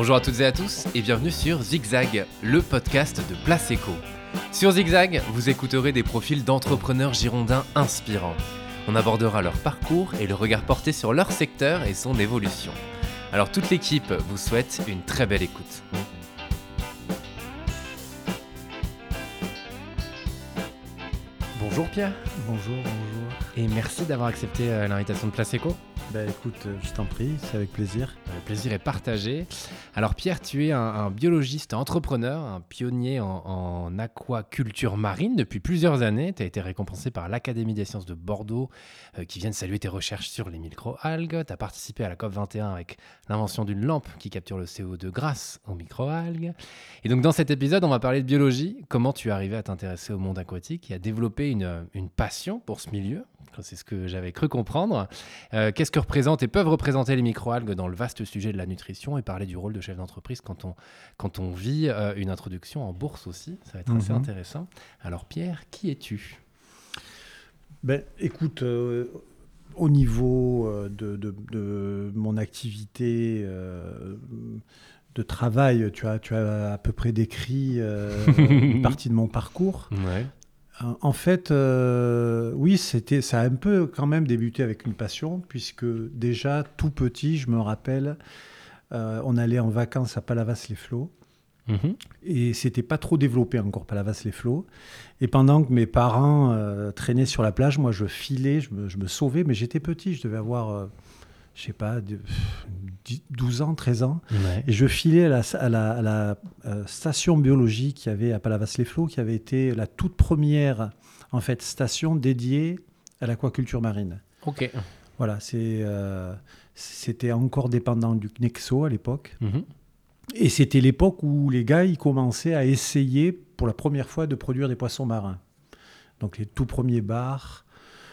Bonjour à toutes et à tous et bienvenue sur Zigzag, le podcast de Place Eco. Sur Zigzag, vous écouterez des profils d'entrepreneurs girondins inspirants. On abordera leur parcours et le regard porté sur leur secteur et son évolution. Alors toute l'équipe vous souhaite une très belle écoute. Bonjour Pierre. Bonjour, bonjour. Et merci d'avoir accepté euh, l'invitation de Place Eco. Bah écoute, euh, je t'en prie, c'est avec plaisir. Le plaisir est partagé. Alors Pierre, tu es un, biologiste entrepreneur, un pionnier en, aquaculture marine depuis plusieurs années. Tu as été récompensé par l'Académie des sciences de Bordeaux euh, qui vient de saluer tes recherches sur les microalgues. Tu as participé à la COP21 avec l'invention d'une lampe qui capture le CO2 grâce aux microalgues. Et donc dans cet épisode, on va parler de biologie, comment tu es arrivé à t'intéresser au monde aquatique et à développer une passion pour ce milieu? C'est ce que j'avais cru comprendre. Euh, qu'est-ce que représentent et peuvent représenter les microalgues dans le vaste sujet de la nutrition et parler du rôle de chef d'entreprise quand on, quand on vit euh, une introduction en bourse aussi? Ça va être assez mhm. intéressant. Alors Pierre, qui es-tu? Ben, Écoute, euh, au niveau de, de, mon activité de travail, tu as, tu as à peu près décrit une partie de mon parcours. Ouais. En fait, euh, oui, c'était, ça a un peu quand même débuté avec une passion, puisque déjà tout petit, je me rappelle, euh, on allait en vacances à Palavas-les-Flots. Mhm. Et c'était pas trop développé encore, Palavas-les-Flots. Et pendant que mes parents euh, traînaient sur la plage, moi je filais, je me, je me sauvais, mais j'étais petit, je devais avoir je sais pas, 12 ans, 13 ans. Et je filais à la, euh, station biologique qui avait à Palavas-les-Flots, qui avait été la toute première en fait, station dédiée à l'aquaculture marine. Ok. Voilà, euh, c'était encore dépendant du CNEXO à l'époque. Mhm. Et c'était l'époque où les gars ils commençaient à essayer pour la première fois de produire des poissons marins. Donc les tout premiers bars,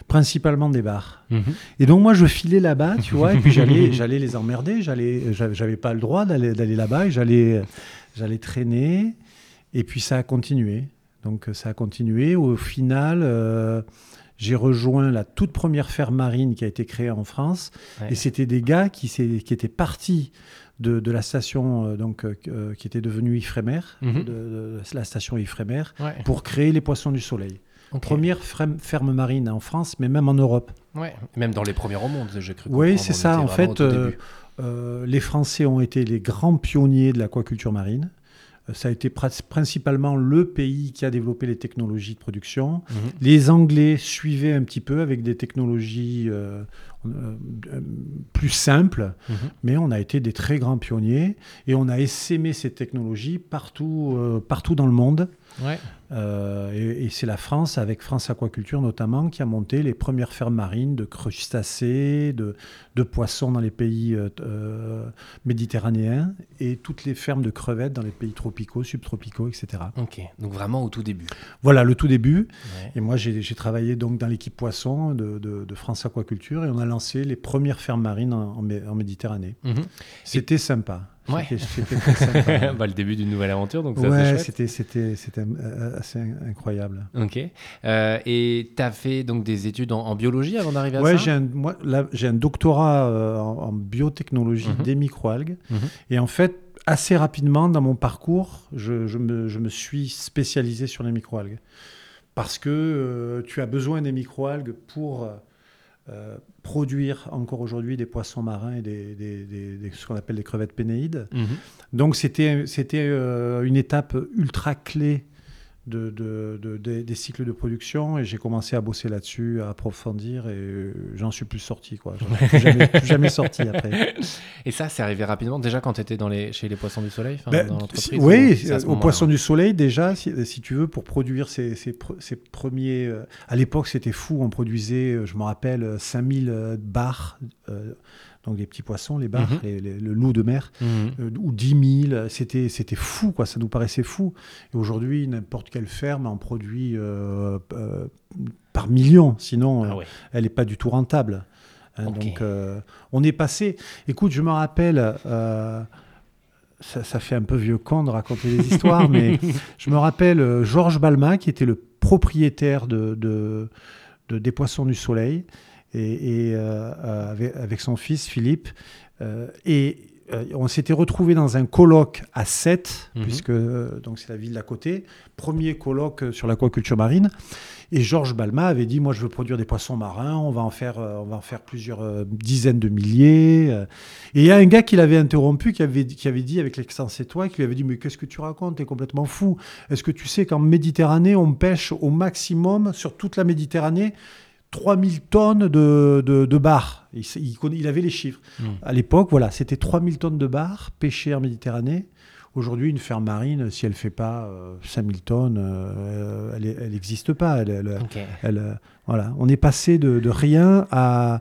principalement des bars. Mhm. Et donc moi je filais là-bas, tu vois, et puis j'allais, j'allais les emmerder, j'allais, j'avais pas le droit d'aller, d'aller là-bas, et j'allais, j'allais traîner, et puis ça a continué. Donc ça a continué. Au final, euh, j'ai rejoint la toute première ferme marine qui a été créée en France, et c'était des gars qui, qui étaient partis de, de, la station euh, donc, euh, qui était devenue Ifremer, mhm. de, la station Ifremer, pour créer les poissons du soleil. Première ferme marine en France, mais même en Europe. Ouais, même dans les premiers au monde, j'ai cru. Oui, c'est ça. En fait, euh, euh, les Français ont été les grands pionniers de l'aquaculture marine. Euh, ça a été principalement le pays qui a développé les technologies de production. Mhm. Les Anglais suivaient un petit peu avec des technologies plus simples, mhm. mais on a été des très grands pionniers et on a essaimé ces technologies partout, partout dans le monde. Ouais. Euh, et, c'est la France, avec France Aquaculture notamment, qui a monté les premières fermes marines de crustacés, de, de poissons dans les pays euh, euh, méditerranéens et toutes les fermes de crevettes dans les pays tropicaux, subtropicaux, etc. Ok, donc vraiment au tout début. Voilà, le tout début. Et moi, j'ai travaillé donc dans l'équipe poisson de, de, France Aquaculture et on a lancé les premières fermes marines en, en, Méditerranée. Mhm. C'était sympa. Ouais. bah, le début d'une nouvelle aventure, donc ça ouais, c'était c'était c'était euh, assez incroyable. Ok. Euh, et tu as fait donc des études en, biologie avant d'arriver à ouais, ça j'ai un, moi, j'ai un doctorat euh, en, biotechnologie mhm. des microalgues. Mhm. Et en fait, assez rapidement dans mon parcours, je, je, me, je me, suis spécialisé sur les microalgues. Parce que tu as besoin des microalgues pour euh, produire encore aujourd'hui des poissons marins et des, des, ce qu'on appelle des crevettes pénéides. Mhm. Donc c'était euh, une étape ultra clé de, de, des cycles de production et j'ai commencé à bosser là-dessus, à approfondir et j'en suis plus sorti. Quoi. J'en suis jamais, jamais, sorti après. Et ça, c'est arrivé rapidement déjà quand tu étais dans les, chez les Poissons du Soleil ben, dans l'entreprise Oui, aux Poissons du Soleil déjà, si, si, tu veux, pour produire ces, ces, ces premiers... Euh, à l'époque, c'était fou, on produisait, euh, je me rappelle, 5000 euh, bars donc les petits poissons, les bars, mhm. le loup de mer, mhm. euh, ou 10 000, c'était, c'était fou, quoi, ça nous paraissait fou. Et aujourd'hui, n'importe quelle ferme en produit euh, euh, par million, sinon ah elle n'est pas du tout rentable. Hein, donc on est passé, écoute, je me rappelle... Ça, fait un peu vieux con de raconter des histoires, mais je me rappelle Georges Balma, qui était le propriétaire de, de, de des Poissons du Soleil, et, euh, avec, son fils Philippe. Euh, et on s'était retrouvé dans un colloque à 7, mhm. puisque donc c'est la ville d'à côté, premier colloque sur l'aquaculture marine. Et Georges Balma avait dit, moi je veux produire des poissons marins, on va en faire, on va en faire plusieurs dizaines de milliers. Et il y a un gars qui l'avait interrompu, qui avait, qui avait dit avec l'accent toi, qui lui avait dit, mais qu'est-ce que tu racontes, t'es complètement fou. Est-ce que tu sais qu'en Méditerranée, on pêche au maximum sur toute la Méditerranée 3000 tonnes de, de, de bar. Il, il, avait les chiffres. Hmm. À l'époque, voilà, c'était 3000 tonnes de bar pêchées en Méditerranée. Aujourd'hui, une ferme marine, si elle ne fait pas 5000 euh, tonnes, euh, elle n'existe pas. Elle, elle, voilà. On est passé de, de rien à,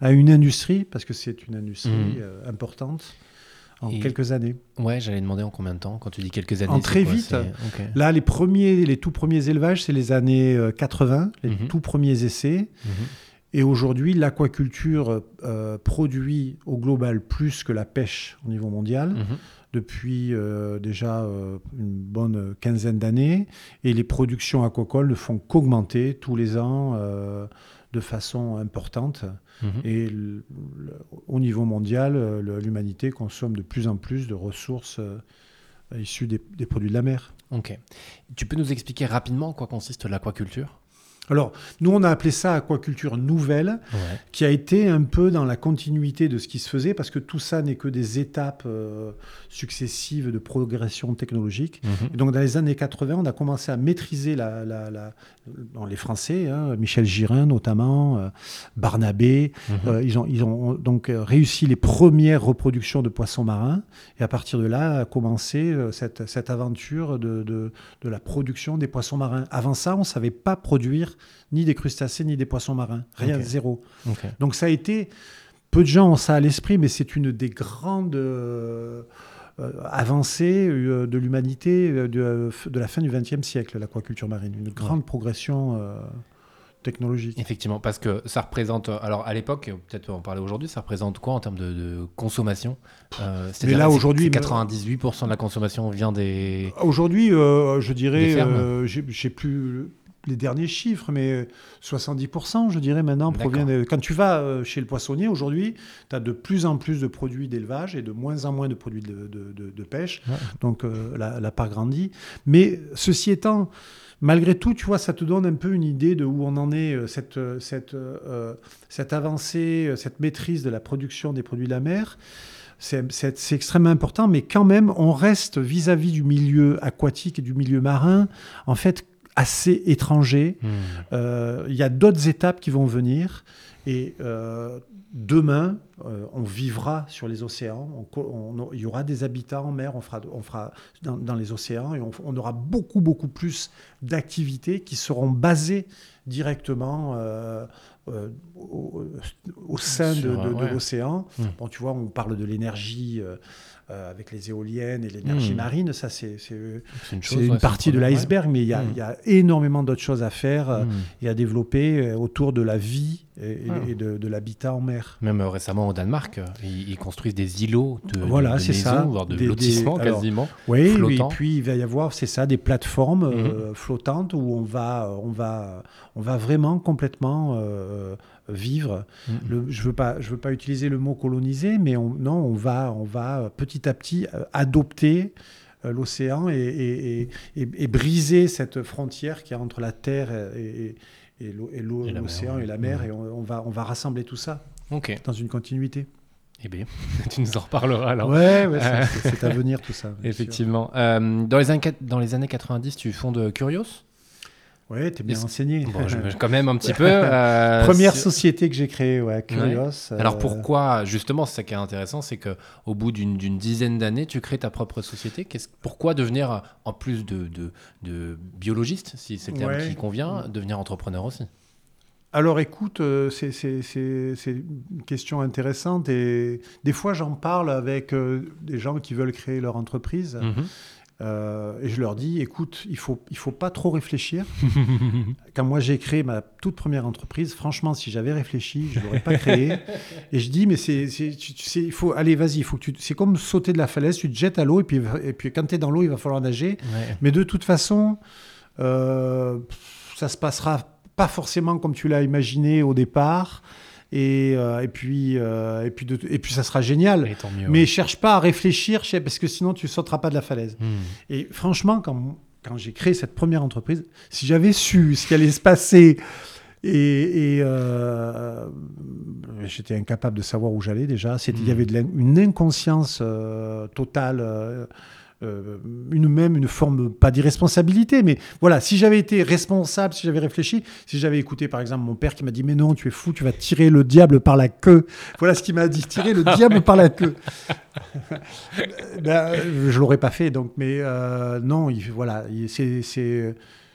à, une industrie, parce que c'est une industrie hmm. euh, importante, en quelques années. Ouais, j'allais demander en combien de temps quand tu dis quelques années. En très vite. Là, les premiers, les tout premiers élevages, c'est les années 80, euh, les mhm. tout premiers essais. Mhm. Et aujourd'hui, l'aquaculture euh, produit au global plus que la pêche au niveau mondial. Mhm. Depuis euh, déjà une bonne quinzaine d'années. Et les productions aquacoles ne font qu'augmenter tous les ans de façon importante. Mhm. Et au niveau mondial, l'humanité consomme de plus en plus de ressources euh, issues des, des, produits de la mer. Ok. Tu peux nous expliquer rapidement en quoi consiste l'aquaculture? Alors, nous, on a appelé ça aquaculture nouvelle, qui a été un peu dans la continuité de ce qui se faisait, parce que tout ça n'est que des étapes euh, successives de progression technologique. Mhm. Et donc, dans les années 80, on a commencé à maîtriser la, les Français, hein, Michel Girin notamment, euh, Barnabé. Mhm. Euh, ils, ont, ils ont donc réussi les premières reproductions de poissons marins. Et à partir de là, a commencé cette, cette aventure de, de, de la production des poissons marins. Avant ça, on ne savait pas produire ni des crustacés, ni des poissons marins. Rien, zéro. Donc ça a été, peu de gens ont ça à l'esprit, mais c'est une des grandes euh, euh, avancées euh, de l'humanité de, la fin du XXe siècle, l'aquaculture marine. Une grande progression technologique. Effectivement, parce que ça représente, alors à l'époque, peut-être en parler aujourd'hui, ça représente quoi en termes de, consommation Mais là aujourd'hui, 98% de la consommation vient des. Aujourd'hui, je dirais, j'ai plus les derniers chiffres, mais 70%, je dirais maintenant, provient de... Quand tu vas euh, chez le poissonnier aujourd'hui, tu as de plus en plus de produits d'élevage et de moins en moins de produits de, pêche. Donc euh, la, part grandit. Mais ceci étant, malgré tout, tu vois, ça te donne un peu une idée de où on en est, euh, cette, cette, cette avancée, cette maîtrise de la production des produits de la mer. C'est extrêmement important, mais quand même, on reste vis-à-vis -vis du milieu aquatique et du milieu marin, en fait, assez étranger. Hmm. Euh, il y a d'autres étapes qui vont venir. Et euh, demain, euh, on vivra sur les océans. il y aura des habitats en mer, on fera, on fera dans, les océans et on, aura beaucoup, beaucoup plus d'activités qui seront basées directement au, sein de, l'océan. Bon, tu vois, on parle de l'énergie euh, avec les éoliennes et l'énergie hmm. marine. Ça, c'est une, une partie de l'iceberg, mais il y, a, y, a énormément d'autres choses à faire euh, hmm. et à développer euh, autour de la vie et, et de, l'habitat en mer. Même récemment au Danemark, ils, construisent des îlots de, voilà, c'est ça, voire de lotissement quasiment. oui, et puis il va y avoir, c'est ça, des plateformes flottantes où on va, on va, on va vraiment complètement vivre. Mm-hmm. je ne veux, pas, je veux pas utiliser le mot coloniser, mais on, non, on va, on va petit à petit euh, adopter euh, l'océan et, et, briser cette frontière qui y a entre la terre et, l'océan et la mer. Et on, va, on va rassembler tout ça dans une continuité. Eh bien, tu nous en reparleras alors. Ouais, c'est à venir tout ça. Effectivement. Euh, dans, les années, dans les années 90, tu fondes Curios? Oui, tu es bien enseigné. Bon, quand même un petit peu. Euh, Première société que j'ai créée, ouais, Curios. Alors euh, pourquoi, justement, c'est ça qui est intéressant, c'est qu'au bout d'une dizaine d'années, tu crées ta propre société. Pourquoi devenir, en plus de, de, de biologiste, si c'est le terme qui convient, devenir entrepreneur aussi? Alors écoute, euh, c'est une question intéressante et des fois j'en parle avec des gens qui veulent créer leur entreprise. Mhm. Euh, et je leur dis, écoute, il faut, il faut pas trop réfléchir. Quand moi j'ai créé ma toute première entreprise, franchement, si j'avais réfléchi, je l'aurais pas créé. et je dis, mais c'est, il faut, allez, vas-y, il faut que tu, c'est comme sauter de la falaise, tu te jettes à l'eau et puis, et puis quand tu es dans l'eau, il va falloir nager. Mais de toute façon, euh, ça se passera pas forcément comme tu l'as imaginé au départ. Et, et puis et puis et puis ça sera génial. Mais cherche pas à réfléchir parce que sinon tu sauteras pas de la falaise. Hmm. Et franchement, quand quand j'ai créé cette première entreprise, si j'avais su ce qui allait se passer et, euh, j'étais incapable de savoir où j'allais déjà. Il y avait une inconscience euh, totale. Euh, une même une forme pas d'irresponsabilité mais voilà si j'avais été responsable si j'avais réfléchi si j'avais écouté par exemple mon père qui m'a dit mais non tu es fou tu vas tirer le diable par la queue voilà ce qu'il m'a dit tirer le diable par la queue ben, je l'aurais pas fait donc mais non il, voilà c'est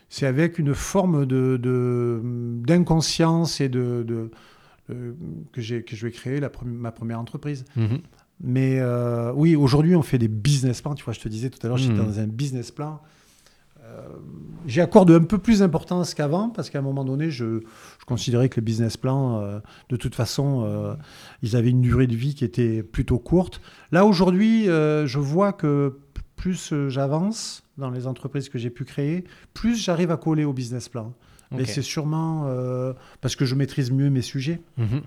c'est avec une forme de, d'inconscience et de, que, j'ai, que je vais créer la, ma première entreprise. Mhm. Mais euh, oui, aujourd'hui, on fait des business plans. Tu vois, je te disais tout à l'heure, j'étais mhm. dans un business plan. Euh, j'y accorde un peu plus d'importance qu'avant parce qu'à un moment donné, je, je, considérais que les business plans, euh, de toute façon, ils avaient une durée de vie qui était plutôt courte. Là, aujourd'hui, je vois que plus j'avance, dans les entreprises que j'ai pu créer, plus j'arrive à coller au business plan. Mais c'est sûrement euh, parce que je maîtrise mieux mes sujets. Mhm.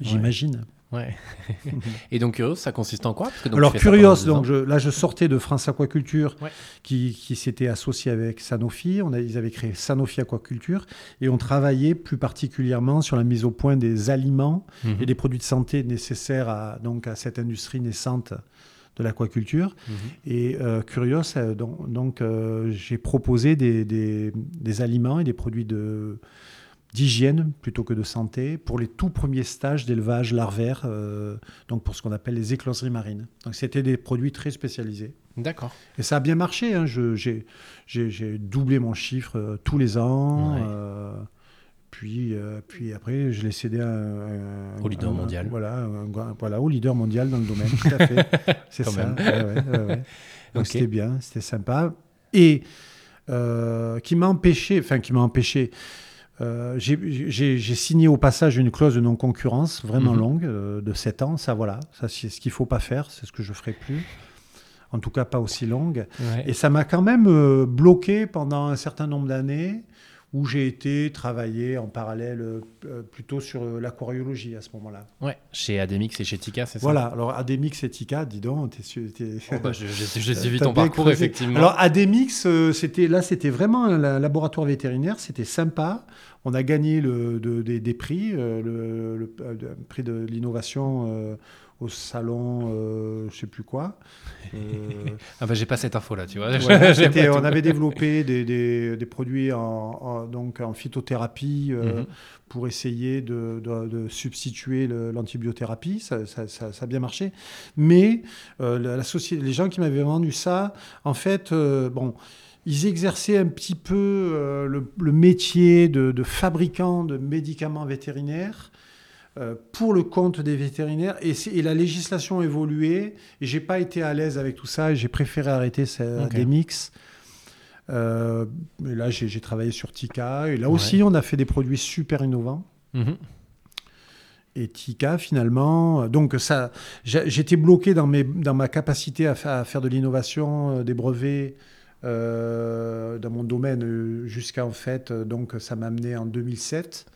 J'imagine. Ouais. et donc Curios, ça consiste en quoi? Alors Curios, donc là je sortais de France Aquaculture qui, qui s'était associé avec Sanofi. On a, ils avaient créé Sanofi Aquaculture et on travaillait plus particulièrement sur la mise au point des aliments mhm. et des produits de santé nécessaires à, donc, à cette industrie naissante de l'aquaculture. Mhm. Et euh, Curios, euh, donc, euh, j'ai proposé des, des, aliments et des produits de d'hygiène plutôt que de santé pour les tout premiers stages d'élevage larvaire, donc pour ce qu'on appelle les écloseries marines. Donc c'était des produits très spécialisés. D'accord. Et ça a bien marché. Hein. J'ai doublé mon chiffre tous les ans. Puis, euh, puis après, je l'ai cédé à, au leader mondial. Voilà, voilà, au leader mondial dans le domaine, tout à fait. C'est ça. Donc c'était bien, c'était sympa. Et euh, qui m'a empêché, enfin qui m'a empêché, euh, j'ai signé au passage une clause de non-concurrence vraiment mhm. longue, de 7 ans. Ça, voilà, ça c'est ce qu'il ne faut pas faire, c'est ce que je ne ferai plus. En tout cas, pas aussi longue. Et ça m'a quand même bloqué pendant un certain nombre d'années où j'ai été travailler en parallèle euh, plutôt sur euh, l'aquariologie à ce moment-là. Ouais, chez Ademix et chez Tika, c'est ça? Voilà, alors Ademix et Tika, dis donc, t'es, oh bah, j'ai suivi ton parcours, effectivement. Alors Ademix, euh, c'était, là, c'était vraiment un laboratoire vétérinaire, c'était sympa. On a gagné le, des, prix, le, le, prix de l'innovation au salon, euh, je sais plus quoi. Euh, ah bah j'ai pas cette info là, tu vois. on avait développé des, des, des produits en, donc en phytothérapie euh, mhm. pour essayer de, de, substituer l'antibiothérapie. Ça, ça, ça, a bien marché. Mais euh, la, société, les gens qui m'avaient vendu ça, en fait, bon ils exerçaient un petit peu le, le, métier de, de, fabricant de médicaments vétérinaires pour le compte des vétérinaires et, la législation a évolué et j'ai pas été à l'aise avec tout ça et j'ai préféré arrêter des mix. Euh, et là, j'ai travaillé sur Tika et là aussi, on a fait des produits super innovants. Mhm. Et Tika, finalement, donc ça, j'étais bloqué dans, mes, dans ma capacité à, faire de l'innovation, euh, des brevets dans mon domaine jusqu'à en fait, donc ça m'a amené en 2007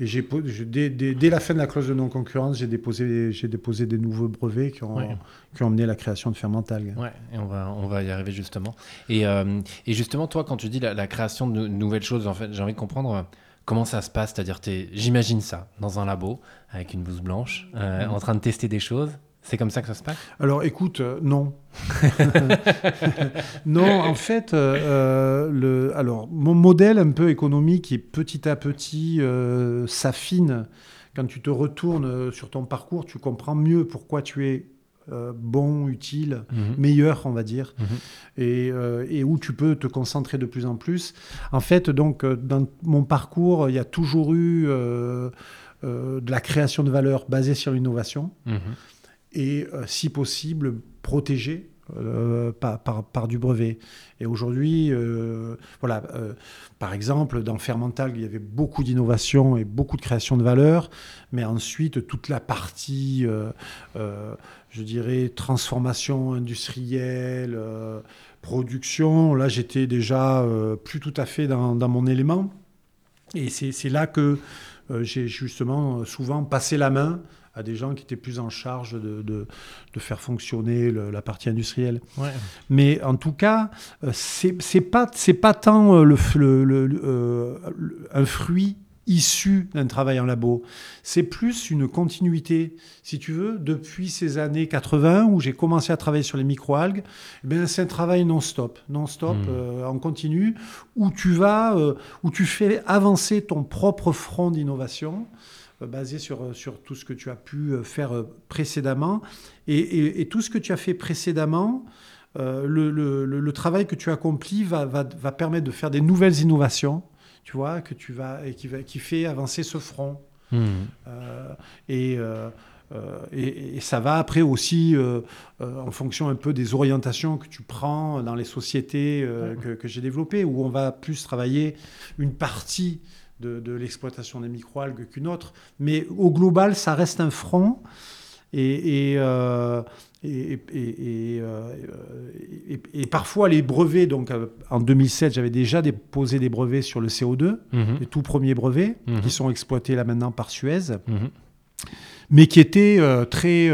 et j'ai, dès, dès, la fin de la clause de non-concurrence, j'ai déposé, j'ai déposé des nouveaux brevets qui ont, qui ont amené la création de Fermental. Ouais, et on va, on va y arriver justement. Et, euh, et justement, toi, quand tu dis la, création de nouvelles choses, en fait, j'ai envie de comprendre euh, comment ça se passe? C'est-à-dire, j'imagine ça dans un labo avec une blouse blanche, euh, en train de tester des choses. C'est comme ça que ça se passe? Alors écoute, euh, non. non, en fait, euh, euh, le, alors, mon modèle un peu économique qui petit à petit s'affine. Quand tu te retournes sur ton parcours, tu comprends mieux pourquoi tu es bon, utile, mhm. meilleur, on va dire, mhm. et, et, où tu peux te concentrer de plus en plus. En fait, donc, dans mon parcours, il y a toujours eu de la création de valeur basée sur l'innovation. Mhm et, euh, si possible, protégé euh, par, du brevet. Et aujourd'hui, euh, voilà, par exemple, dans Fermental, il y avait beaucoup d'innovation et beaucoup de création de valeur, mais ensuite, toute la partie, je dirais, transformation industrielle, production, là, j'étais déjà plus tout à fait dans mon élément. Et c'est là que j'ai justement souvent passé la main à des gens qui étaient plus en charge de, de, faire fonctionner la partie industrielle. Mais en tout cas, c'est pas, pas tant le, le, un fruit issu d'un travail en labo. C'est plus une continuité, si tu veux, depuis ces années 80 où j'ai commencé à travailler sur les microalgues. Eh c'est un travail non-stop, non-stop, euh, en continu, où tu vas, euh, où tu fais avancer ton propre front d'innovation euh, basé sur, sur tout ce que tu as pu faire précédemment. Et, tout ce que tu as fait précédemment, le, le, travail que tu accomplis va, va, va permettre de faire des nouvelles innovations tu vois, que tu vas, et qui, va, qui fait avancer ce front. Hmm. Euh, euh, euh, et, et, ça va après aussi en fonction un peu des orientations que tu prends dans les sociétés que, que j'ai développées, où on va plus travailler une partie de, de l'exploitation des microalgues qu'une autre. Mais au global, ça reste un front. Et, euh, et, parfois, les brevets, donc euh, en 2007, j'avais déjà déposé des brevets sur le CO2, mhm. les tout premiers brevets, mhm. qui sont exploités là maintenant par Suez, mhm. mais qui étaient euh, très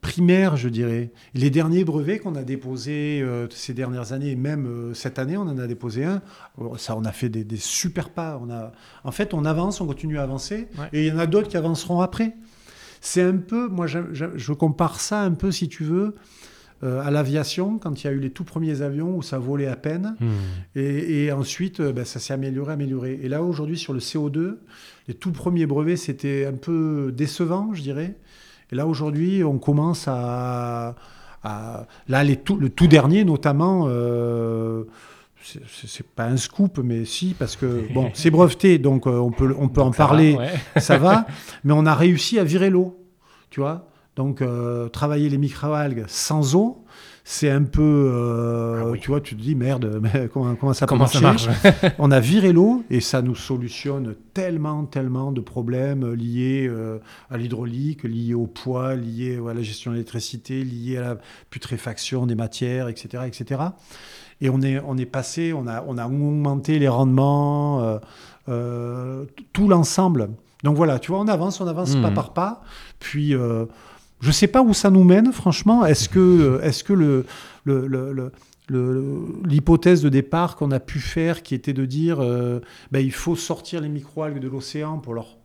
primaires, je dirais. Les derniers brevets qu'on a déposés ces dernières années, et même cette année, on en a déposé un, ça, on a fait des, super pas. On a... En fait, on avance, on continue à avancer, et il y en a d'autres qui avanceront après. C'est un peu, moi je, compare ça un peu, si tu veux, euh, à l'aviation, quand il y a eu les tout premiers avions où ça volait à peine. Hmm. Et, ensuite, euh, ben, ça s'est amélioré, amélioré. Et là, aujourd'hui, sur le CO2, les tout premiers brevets, c'était un peu décevant, je dirais. Et là, aujourd'hui, on commence à... là, les le tout dernier, notamment... Euh, c'est pas un scoop, mais si, parce que bon, c'est breveté, donc euh, on peut, on peut en parler, ça va, mais on a réussi à virer l'eau, tu vois. Donc, euh, travailler les microalgues sans eau, c'est un peu, euh, ah tu vois, tu te dis merde, mais comment, comment ça, comment ça marche On a viré l'eau et ça nous solutionne tellement, tellement de problèmes liés à l'hydraulique, liés au poids, liés à la gestion de l'électricité, liés à la putréfaction des matières, etc., etc. Et on est, on est passé, on a, on a augmenté les rendements, euh, euh, tout l'ensemble. Donc voilà, tu vois, on avance, on avance pas hmm. par pas. Puis, euh, je ne sais pas où ça nous mène, franchement. Est-ce que, l'hypothèse de départ qu'on a pu faire, qui était de dire ben, il faut sortir les microalgues de l'océan pour leur,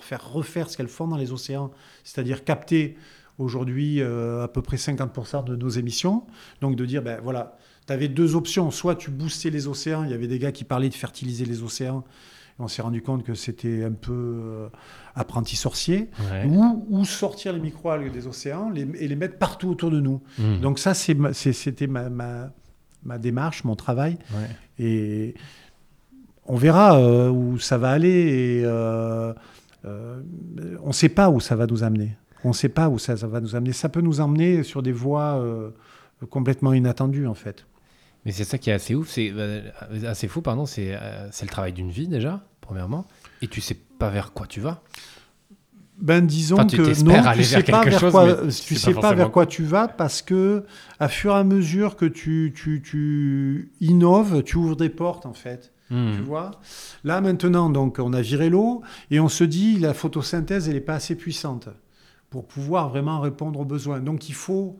faire refaire ce qu'elles font dans les océans, c'est-à-dire capter aujourd'hui à peu près 50% de nos émissions. Donc de dire, ben voilà, tu avais deux options. Soit tu boostais les océans, il y avait des gars qui parlaient de fertiliser les océans. On s'est rendu compte que c'était un peu euh, apprenti sorcier. Ou, sortir les microalgues des océans et les mettre partout autour de nous. Hmm. Donc ça, c'était ma, ma, démarche, mon travail. Et on verra euh, où ça va aller. Et, euh, on ne sait pas où ça va nous amener. On ne sait pas où ça, ça, va nous amener. Ça peut nous emmener sur des voies complètement inattendues, en fait. Mais c'est ça qui est assez ouf, c'est euh, assez fou, pardon, euh, c'est le travail d'une vie déjà, premièrement, et tu sais pas vers quoi tu vas. Ben disons que non, tu sais pas vers quoi, tu sais pas, vers quoi tu vas parce que à fur et à mesure que tu, tu, tu innoves, tu ouvres des portes en fait. Hmm. Tu vois? Là maintenant, donc on a viré l'eau et on se dit la photosynthèse elle n'est pas assez puissante pour pouvoir vraiment répondre aux besoins. Donc il faut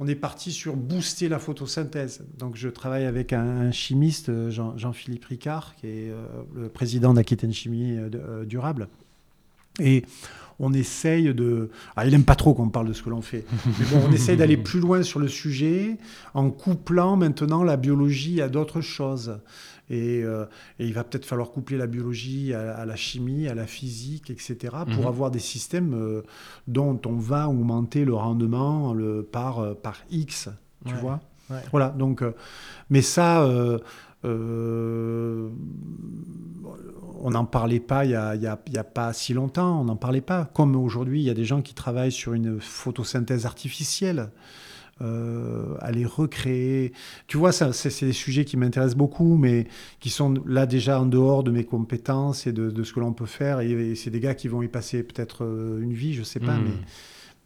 on est parti sur booster la photosynthèse. Donc je travaille avec un, chimiste, euh, Jean-Philippe Ricard, qui est euh, le président d'Aquitaine Chimie euh, Durable. Et on essaye de... Ah, il n'aime pas trop qu'on parle de ce que l'on fait. Mais bon, on essaye d'aller plus loin sur le sujet en couplant maintenant la biologie à d'autres choses. Euh, et, il va peut-être falloir coupler la biologie à, la chimie, à la physique, etc., pour mhm. avoir des systèmes euh, dont on va augmenter le rendement le, par, euh, par X, tu vois Voilà, donc, mais ça, on n'en parlait pas il n'y a, a, pas si longtemps, on n'en parlait pas. Comme aujourd'hui, il y a des gens qui travaillent sur une photosynthèse artificielle euh, à les recréer. Tu vois, c'est, des sujets qui m'intéressent beaucoup, mais qui sont là déjà en dehors de mes compétences et de, ce que l'on peut faire. Et, c'est des gars qui vont y passer peut-être euh, une vie, je sais pas, hmm. mais.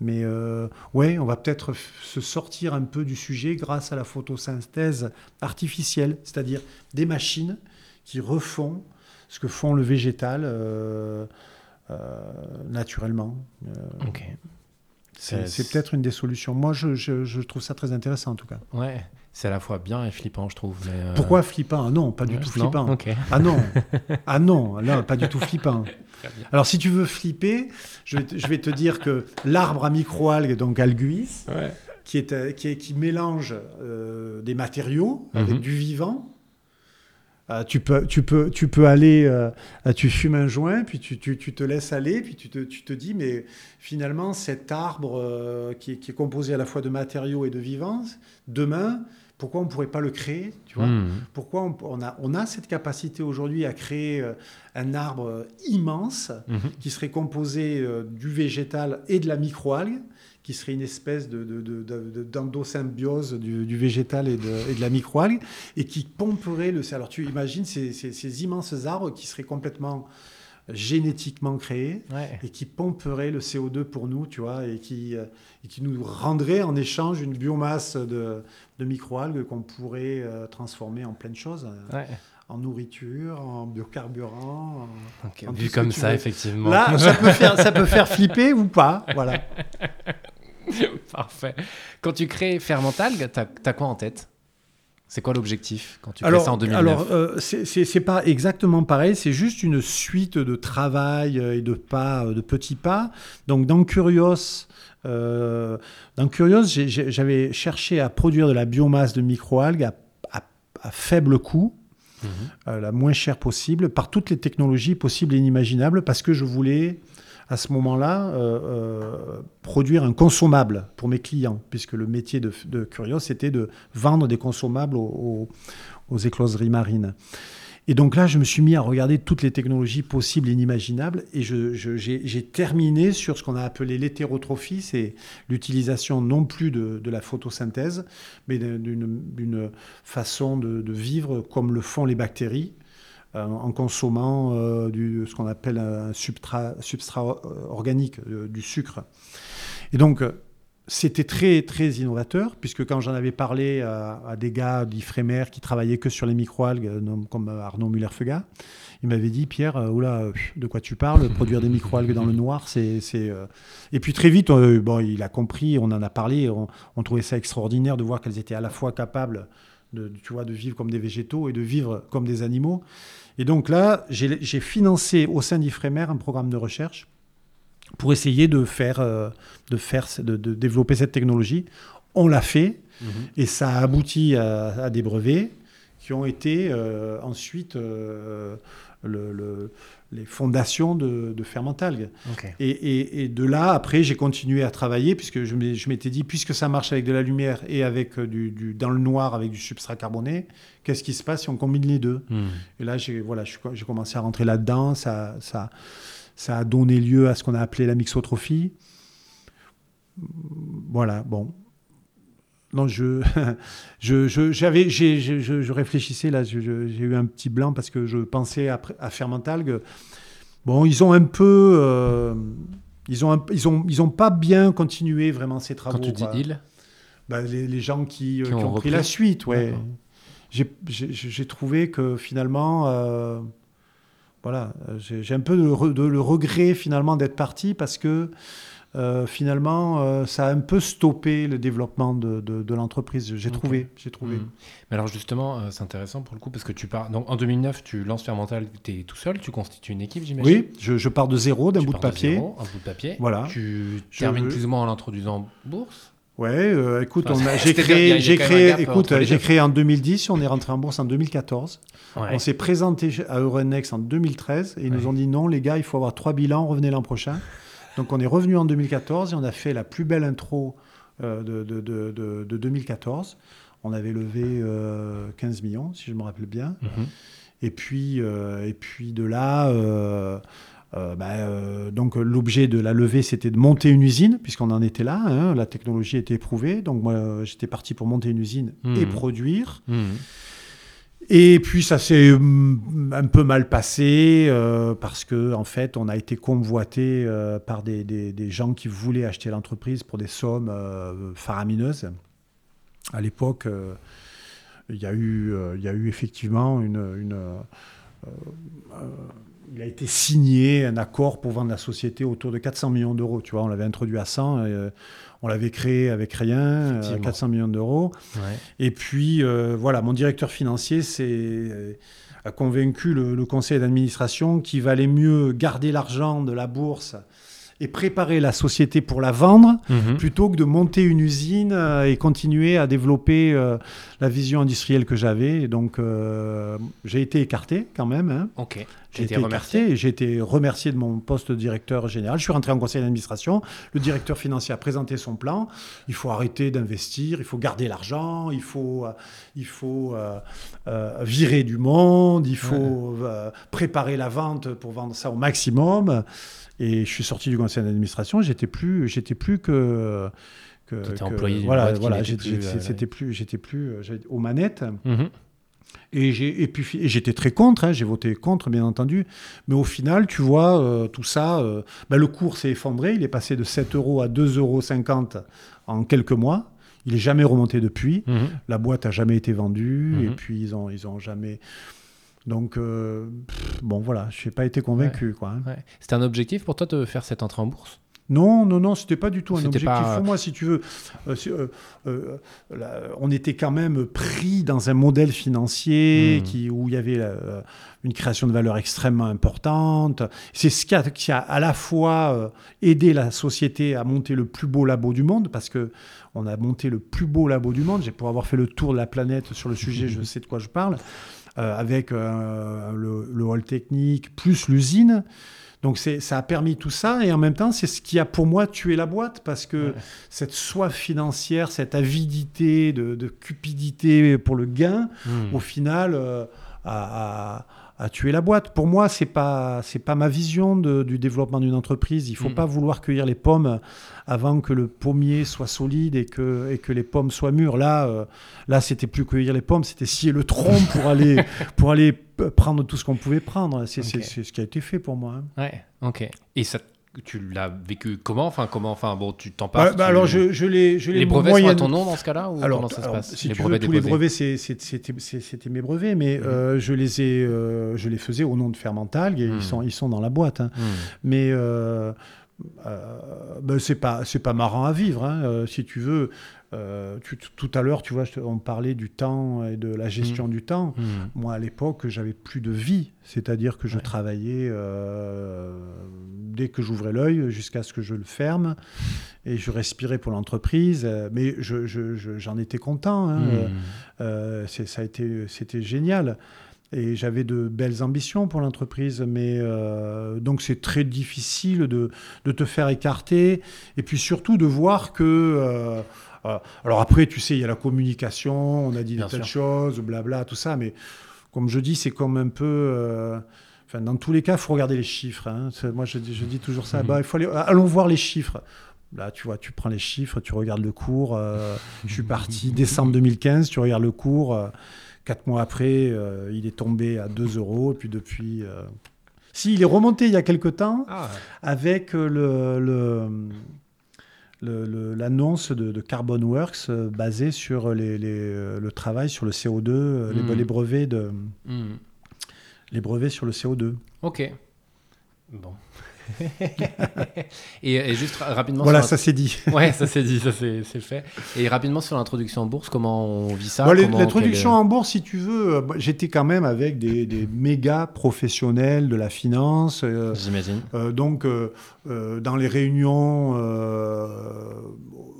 Mais euh, ouais, on va peut-être se sortir un peu du sujet grâce à la photosynthèse artificielle, c'est-à-dire des machines qui refont ce que font le végétal naturellement. ok. C'est peut-être une des solutions. Moi, je, je, trouve ça très intéressant en tout cas. Ouais, c'est à la fois bien et flippant, je trouve. Euh, Pourquoi flippant? Ah Non, pas du tout flippant. Ah non, ah non, là, pas du tout flippant. Alors, si tu veux flipper, je vais te, je vais te dire que l'arbre à microalgues, donc alguis, qui, est, euh, qui, est, qui mélange euh, des matériaux avec mhm. du vivant, euh, tu, peux, tu, peux, tu peux aller, tu fumes un joint, puis tu, tu, tu, te laisses aller, puis tu te, tu te dis, mais finalement, cet arbre qui, qui, est composé à la fois de matériaux et de vivants, demain, pourquoi on ne pourrait pas le créer tu vois mmh. Pourquoi on, on, a, on a cette capacité aujourd'hui à créer un arbre immense mmh. qui serait composé du végétal et de la microalgue qui serait une espèce d'endosymbiose de, de, du, du, végétal et de, et de la microalgue, et qui pomperait le... Alors tu imagines ces, ces, immenses arbres qui seraient complètement génétiquement créés et qui pomperaient le CO2 pour nous, tu vois, et qui, euh, et qui nous rendraient en échange une biomasse de, de microalgues qu'on pourrait euh, transformer en plein de choses. Euh, en nourriture, en biocarburant. En, vu comme ça, effectivement. Là, ça peut, faire, ça peut faire flipper ou pas. Voilà. Parfait. Quand tu crées Fermentalg, tu as, quoi en tête? C'est quoi l'objectif quand tu fais ça en 2009 Alors, euh, c'est pas exactement pareil, c'est juste une suite de travail et de pas, de petits pas. Donc, dans Curios, euh, dans Curios, j'avais cherché à produire de la biomasse de microalgues à, à, faible coût, mhm. euh, la moins chère possible, par toutes les technologies possibles et inimaginables, parce que je voulais à ce moment-là euh, euh, produire un consommable pour mes clients, puisque le métier de, de Curios, c'était de vendre des consommables aux, écloseries marines. Et donc là, je me suis mis à regarder toutes les technologies possibles et inimaginables, et j'ai terminé sur ce qu'on a appelé l'hétérotrophie, c'est l'utilisation non plus de, la photosynthèse, mais d'une façon de, vivre comme le font les bactéries, en consommant euh, du, ce qu'on appelle un substrat, organique, euh, du sucre. Et donc, c'était très, très innovateur, puisque quand j'en avais parlé à, des gars d'Ifremer qui travaillaient que sur les microalgues, comme Arnaud Muller-Feuga, il m'avait dit Pierre, oula, de quoi tu parles Produire des microalgues dans le noir, c'est. Et puis très vite, bon, il a compris, on en a parlé, on, trouvait ça extraordinaire de voir qu'elles étaient à la fois capables de, tu vois, de vivre comme des végétaux et de vivre comme des animaux. Et donc là, j'ai financé au sein d'Ifremer un programme de recherche pour essayer de faire, euh, de, faire de, développer cette technologie. On l'a fait mhm. et ça a abouti à, des brevets qui ont été euh, ensuite euh, le, les fondations de, de. Et, de là, après, j'ai continué à travailler, puisque je m'étais dit, puisque ça marche avec de la lumière et avec euh, du, dans le noir avec du substrat carboné, qu'est-ce qui se passe si on combine les deux? Hmm. Et là, j'ai voilà, commencé à rentrer là-dedans. Ça, ça, ça a donné lieu à ce qu'on a appelé la mixotrophie. Voilà, bon. Non, je, je, j'avais, j'ai, je, je, réfléchissais là, j'ai eu un petit blanc parce que je pensais à, à. Bon, ils ont un peu, euh, ils ont, ils ont, ils ont pas bien continué vraiment ces travaux. Quand tu dis ils, bah, les, gens qui, euh, ont, pris la suite, ouais. J'ai trouvé que finalement, euh, voilà, j'ai un peu de, le regret finalement d'être parti parce que euh, finalement, euh, ça a un peu stoppé le développement de, de, l'entreprise. J'ai trouvé. J'ai trouvé. Hmm. Mais alors justement, euh, c'est intéressant pour le coup parce que tu pars. Donc en 2009, tu lances Fermental, tu es tout seul, tu constitues une équipe, j'imagine? Oui, je, je, pars de zéro, d'un bout de papier. un bout de papier. Voilà. Tu termines plus ou moins en l'introduisant en bourse? Ouais, écoute, j'ai créé, j'ai créé, écoute, j'ai créé en 2010, on est rentré en bourse en 2014. On s'est présenté à Euronext en 2013 et ils nous ont dit non, les gars, il faut avoir trois bilans, revenez l'an prochain. Donc on est revenu en 2014 et on a fait la plus belle intro euh, de, de, 2014. On avait levé 15 euh, millions, si je me rappelle bien. Mhm. Et, puis, euh, et puis de là, bah, donc l'objet de la levée, c'était de monter une usine, puisqu'on en était là. Hein. la technologie était éprouvée. Donc moi, j'étais parti pour monter une usine et mhm. produire. Mhm. Et puis ça s'est hum, un peu mal passé euh, parce que en fait on a été convoité euh, par des, des, gens qui voulaient acheter l'entreprise pour des sommes euh, faramineuses. À l'époque, il y y a eu effectivement une il a été signé un accord pour vendre la société autour de 400 millions d'euros. Tu vois, on l'avait introduit à 100, on l'avait créé avec rien, 400 millions d'euros. Et puis, voilà, mon directeur financier a convaincu le conseil d'administration qu'il valait mieux garder l'argent de la bourse et préparer la société pour la vendre mhm. plutôt que de monter une usine euh, et continuer à développer euh, la vision industrielle que j'avais. Donc euh, j'ai été écarté quand même. Hein. Ok. J'ai été remercié. J'ai été remercié de mon poste de directeur général. Je suis rentré en conseil d'administration. Le directeur financier a présenté son plan. Il faut arrêter d'investir, il faut garder l'argent, il faut, il faut virer du monde, il faut préparer la vente pour vendre ça au maximum. Et je suis sorti du conseil d'administration, j'étais plus, j'étais plus que. que, employé voilà, voilà, c'était plus, j'étais plus euh, aux manettes. Mhm. Et, j'ai, et puis j'étais très contre, hein, j'ai voté contre bien entendu, mais au final, tu vois, euh, tout ça, euh, ben, le cours s'est effondré, il est passé de 7 euros à 2,50 euros en quelques mois. Il n'est jamais remonté depuis. Mhm. La boîte a jamais été vendue, et mhm. puis ils ont, ils ont jamais. Donc, euh, bon, voilà, je n'ai pas été convaincu. quoi. Hein. C'était un objectif pour toi de faire cette entrée en bourse? Non, non, non, c'était pas du tout un objectif pour moi, si tu veux. Euh, euh, on était quand même pris dans un modèle financier hmm. qui, où il y avait une création de valeur extrêmement importante. C'est ce qui a, qui a, à la fois aidé la société à monter le plus beau labo du monde, parce que on a monté le plus beau labo du monde. J'ai pour avoir fait le tour de la planète sur le sujet, je sais de quoi je parle. Euh, avec euh, le, hall technique, plus l'usine. Donc ça a permis tout ça et en même temps c'est ce qui a pour moi tué la boîte parce que cette soif financière, cette avidité de, cupidité pour le gain, hmm. au final euh, a, à tuer la boîte. Pour moi, c'est pas c'est pas ma vision du développement d'une entreprise. Il faut mm. pas vouloir cueillir les pommes avant que le pommier soit solide et que et que les pommes soient mûres. Là, euh, là, c'était plus cueillir les pommes, c'était scier le tronc pour aller pour aller prendre tout ce qu'on pouvait prendre. C'est ce qui a été fait pour moi. Hein. Ouais. Ok. Et ça tu l'as vécu comment Enfin, comment Enfin, bon, tu t'en parles. Bah, bah, alors, je, je les, les brevets sont à ton nom dans ce cas-là ou alors, comment ça se passe Si les tu brevets veux, tous les brevets, c'était mes brevets, mais mhm. euh, je les ai, euh, je les faisais au nom de Fermental. Et ils mhm. sont, ils sont dans la boîte. Hein. Mhm. Mais euh, ben c'est pas c'est pas marrant à vivre hein. euh, si tu veux euh, tout à l'heure tu vois on parlait du temps et de la gestion mmh. du temps mmh. moi à l'époque j'avais plus de vie c'est-à-dire que je travaillais dès que j'ouvrais l'œil jusqu'à ce que je le ferme et je respirais pour l'entreprise mais j'en je, étais content hein. mmh. ça a été c'était génial et j'avais de belles ambitions pour l'entreprise, mais euh, donc c'est très difficile de, de, te faire écarter, et puis surtout de voir que... Euh, euh, alors après, tu sais, il y a la communication, on a dit telle chose, blabla, tout ça, mais comme je dis, c'est comme un peu... Enfin, dans tous les cas, il faut regarder les chiffres. Hein. Moi, je, je, dis toujours ça. Mhm. bah, il faut aller, allons voir les chiffres. Là, tu vois, tu prends les chiffres, tu regardes le cours. je suis parti décembre 2015, tu regardes le cours. Quatre mois après, euh, il est tombé à 2 euros. Et puis depuis. Euh, si, il est remonté il y a quelque temps ah. avec euh, le. l'annonce de, Carbon Works basée sur les, le travail sur le CO2, les, hmm. brevets de, hmm. les brevets sur le CO2. Ok. Bon. et, juste rapidement. Voilà, ça c'est dit. ouais, ça c'est dit, ça c'est fait. Et rapidement sur l'introduction en bourse, comment on vit ça L'introduction en bourse, si tu veux, euh, j'étais quand même avec des, méga professionnels de la finance. Euh, J'imagine. Euh, donc, dans les réunions,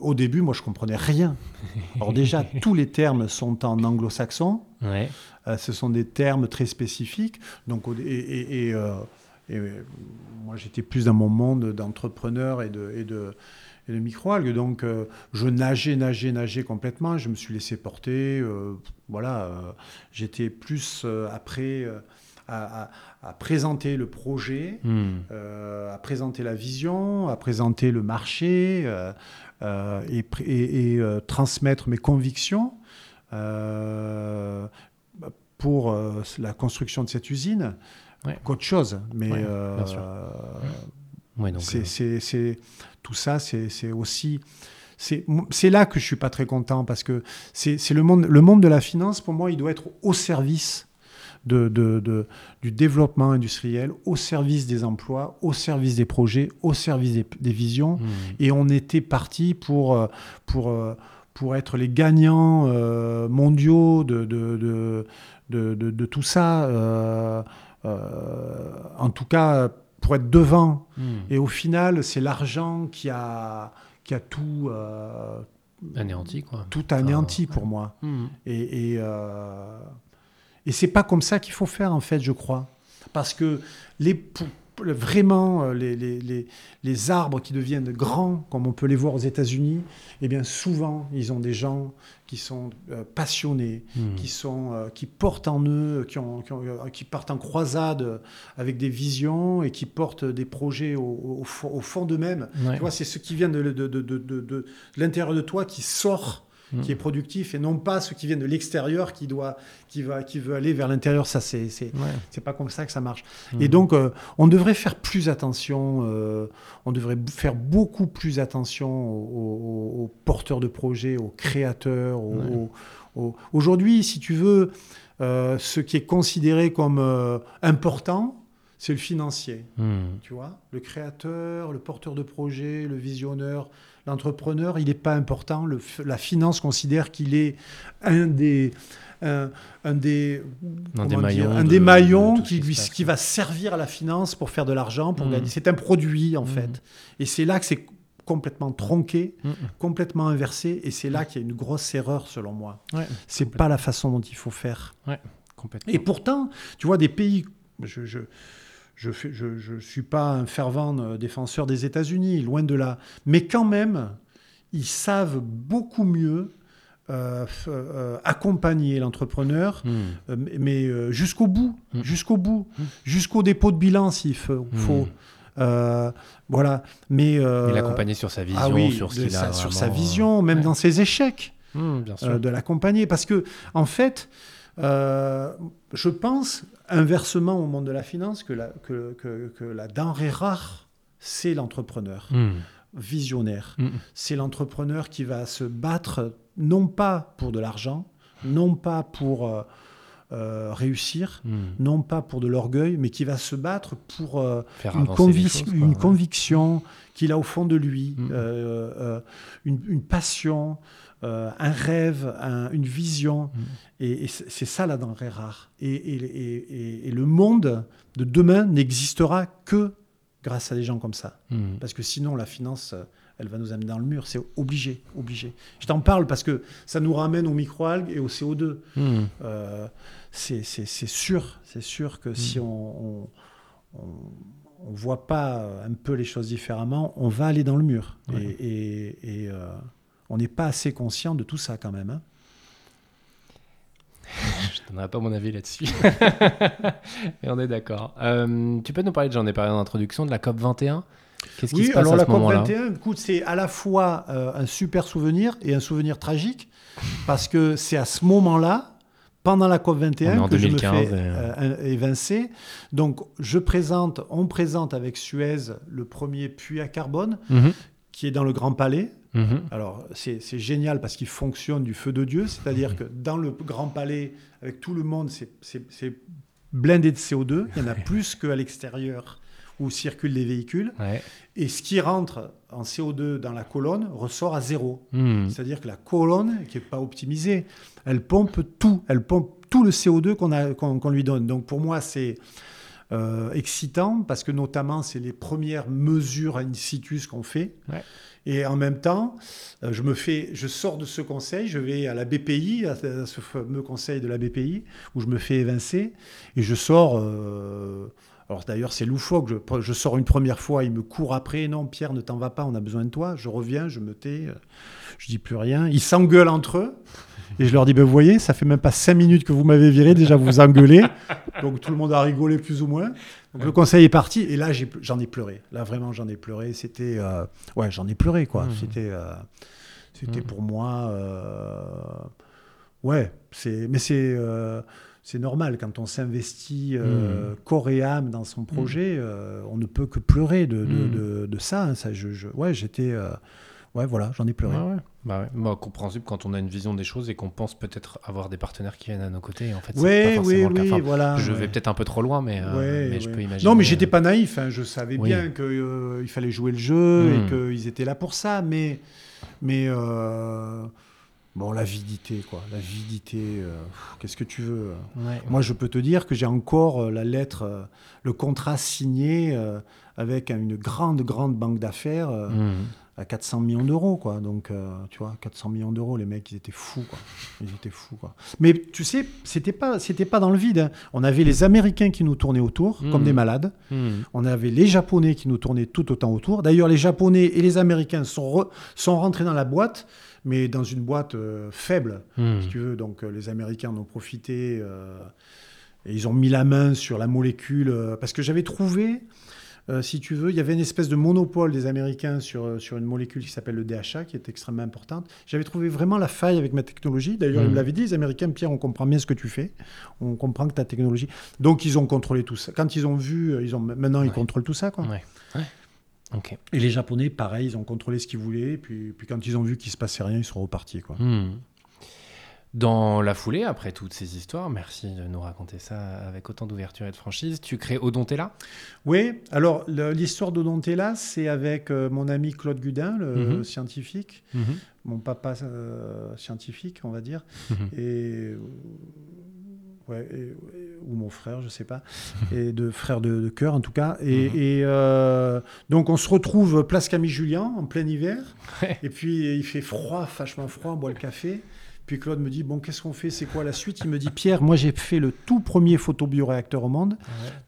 au début, moi je comprenais rien. Alors déjà, tous les termes sont en anglo-saxon. Ouais. ce sont des termes très spécifiques. Donc, et, et et euh, moi, j'étais plus dans mon monde d'entrepreneur et de, et de, et de microalgues. Donc, euh, je nageais, nageais, nageais complètement. Je me suis laissé porter. Euh, voilà, j'étais plus après à, présenter le projet, hmm. à présenter la vision, à présenter le marché et, et, transmettre mes convictions pour la construction de cette usine qu'autre chose. Mais euh, c'est tout ça, c'est aussi c'est là que je suis pas très content parce que c'est le monde, le monde de la finance, pour moi, il doit être au service de, de, du développement industriel au service des emplois, au service des projets, au service des, visions. Mmh. Et on était parti pour, euh, pour, euh, pour être les gagnants euh, mondiaux de, de, de, tout ça. En tout cas, pour être devant. Mmh. Et au final, c'est l'argent qui a, qui a tout anéanti quoi. Tout anéanti pour moi. Mmh. Et, et, et c'est pas comme ça qu'il faut faire, en fait, je crois. Parce que les, vraiment euh, les, les, les, arbres qui deviennent grands, comme on peut les voir aux États-Unis, eh bien souvent, ils ont des gens qui sont euh, passionnés, hmm. qui, sont, euh, qui portent en eux, qui, ont, qui, partent en croisade avec des visions et qui portent des projets au, au, fond d'eux-mêmes. Tu vois, c'est ce qui vient de, de, de, de l'intérieur de toi qui sort Mm. qui est productif et non pas ce qui vient de l'extérieur qui doit qui va qui veut aller vers l'intérieur ça c'est c'est c'est pas comme ça que ça marche mm. et donc euh, on devrait faire plus attention euh, on devrait faire beaucoup plus attention aux, porteurs de projets aux créateurs aujourd'hui si tu veux euh, ce qui est considéré comme important c'est le financier. Mm. Tu vois, le créateur, le porteur de projet, le visionneur, L'entrepreneur, il n'est pas important. la finance considère qu'il est un des, un, des, maillons, qui, qui, va servir à la finance pour faire de l'argent, pour mmh. gagner. C'est un produit, en mmh. fait. Et c'est là que c'est complètement tronqué, mmh. complètement inversé, et c'est là qu'il y a une grosse erreur, selon moi. Ouais, c'est pas la façon dont il faut faire. et pourtant, tu vois, des pays... je, je ne je, suis pas un fervent euh, défenseur des États-Unis, loin de là. Mais quand même, ils savent beaucoup mieux euh, euh, accompagner l'entrepreneur, hmm. mais jusqu'au bout, hmm. jusqu'au bout, hmm. jusqu'au dépôt de bilan s'il faut. voilà. Mais l'accompagner sur sa vision, ah sur ce qu'il a sur sa vision, même dans ses échecs, de l'accompagner, parce que en fait, je pense inversement au monde de la finance que la, que, que, la denrée rare, c'est l'entrepreneur. Hmm. visionnaire. Hmm. C'est l'entrepreneur qui va se battre non pas pour de l'argent, non pas pour euh, euh, réussir, hmm. non pas pour de l'orgueil, mais qui va se battre pour euh, une, une conviction qu'il a au fond de lui, une, une, passion, euh, un rêve, une vision. Mm. Et, c'est ça la denrée rare. Et, le monde de demain n'existera que grâce à des gens comme ça. Mm. Parce que sinon, la finance, elle va nous amener dans le mur. C'est obligé, obligé. Je t'en parle parce que ça nous ramène aux microalgues et au CO2. Mm. Euh, c'est sûr, c'est sûr que si on, on voit pas un peu les choses différemment, on va aller dans le mur. Et, euh, on n'est pas assez conscient de tout ça quand même. Hein. Je ne donnerai pas mon avis là-dessus. Et on est d'accord. Euh, tu peux nous parler, j'en ai parlé en introduction, de la COP 21 Qu'est-ce qui se passe alors à la COP 21, écoute, c'est à la fois euh, un super souvenir et un souvenir tragique, parce que c'est à ce moment-là, pendant la COP 21, que je me fais euh, évincer. Donc, je présente, on présente avec Suez le premier puits à carbone, mhm. qui est dans le Grand Palais. Mhm. Alors, c'est génial parce qu'il fonctionne du feu de Dieu, c'est-à-dire que dans le Grand Palais, avec tout le monde, c'est blindé de CO2. Il y en a plus qu'à l'extérieur où circulent les véhicules. Et ce qui rentre en CO2 dans la colonne ressort à zéro. Mhm. C'est-à-dire que la colonne, qui n'est pas optimisée, elle pompe tout. Elle pompe tout le CO2 qu'on lui donne. Donc pour moi, c'est euh, excitant parce que notamment, c'est les premières mesures in situ qu'on fait. Et en même temps, euh, je, me fais, je sors de ce conseil, je vais à la BPI, à ce fameux conseil de la BPI, où je me fais évincer, et je sors. Euh, alors d'ailleurs, c'est loufoque. Je, je, sors une première fois, il me court après. Non, Pierre, ne t'en va pas, on a besoin de toi. Je reviens, je me tais, je dis plus rien. Ils s'engueulent entre eux. Et je leur dis, ben, vous voyez, ça fait même pas cinq minutes que vous m'avez viré, déjà vous engueulez. Donc tout le monde a rigolé plus ou moins. Donc le conseil est parti, et là j'en ai, pleuré. Là vraiment j'en ai pleuré. C'était, euh, ouais, j'en ai pleuré quoi. Mmh. C'était, euh, c'était mmh. pour moi, euh, ouais, c'est, mais c'est, c'est normal quand on s'investit mmh. corps et âme dans son projet, on ne peut que pleurer de, de, de, ça, hein. ça. Je, je, ouais, j'étais ouais, voilà, j'en ai pleuré. Ah bah ouais. Bah, compréhensible quand on a une vision des choses et qu'on pense peut-être avoir des partenaires qui viennent à nos côtés. En fait, ouais, oui, oui, voilà. Je vais peut-être un peu trop loin, mais, euh, mais je peux imaginer. Non, mais j'étais pas naïf. Hein. Je savais bien qu'il euh, fallait jouer le jeu et hmm. qu'ils étaient là pour ça. Mais, mais euh, bon, l'avidité, quoi. L'avidité, qu'est-ce que tu veux Moi, je peux te dire que j'ai encore la lettre, le contrat signé avec une grande, grande banque d'affaires. Hmm à 400 millions d'euros, quoi. Donc, euh, tu vois, 400 millions d'euros, les mecs, ils étaient fous, quoi. Ils étaient fous, quoi. Mais tu sais, c'était pas, c'était pas dans le vide. Hein. On avait les Américains qui nous tournaient autour, comme des malades. Mmh. On avait les Japonais qui nous tournaient tout autant autour. D'ailleurs, les Japonais et les Américains sont, sont rentrés dans la boîte, mais dans une boîte euh, faible, mmh. si tu veux. Donc, euh, les Américains en ont profité. et ils ont mis la main sur la molécule. parce que j'avais trouvé euh, si tu veux, il y avait une espèce de monopole des Américains sur, euh, sur une molécule qui s'appelle le DHA, qui est extrêmement importante. J'avais trouvé vraiment la faille avec ma technologie. D'ailleurs, ils me mmh. l'avaient dit, les Américains, Pierre, on comprend bien ce que tu fais. On comprend que ta technologie. Donc, ils ont contrôlé tout ça. Quand ils ont vu, euh, ils ont, maintenant, ils contrôlent tout ça. Quoi. Ouais. Et les Japonais, pareil, ils ont contrôlé ce qu'ils voulaient. Puis, puis quand ils ont vu qu'il se passait rien, ils sont repartis. Quoi. Mmh. Dans la foulée, après toutes ces histoires, merci de nous raconter ça avec autant d'ouverture et de franchise, tu crées Odontella? Oui, alors l'histoire d'Odontella, c'est avec euh, mon ami Claude Gudin, le mhm. scientifique, mhm. mon papa euh, scientifique, on va dire, mhm. et, ou mon frère, je ne sais pas, et de frère de, cœur en tout cas. Et, euh, donc on se retrouve place Camille Julien en plein hiver, et puis il fait froid, vachement froid, on boit le café. Puis Claude me dit Bon, qu'est-ce qu'on fait C'est quoi la suite? Il me dit Pierre, moi j'ai fait le tout premier photobioréacteur au monde.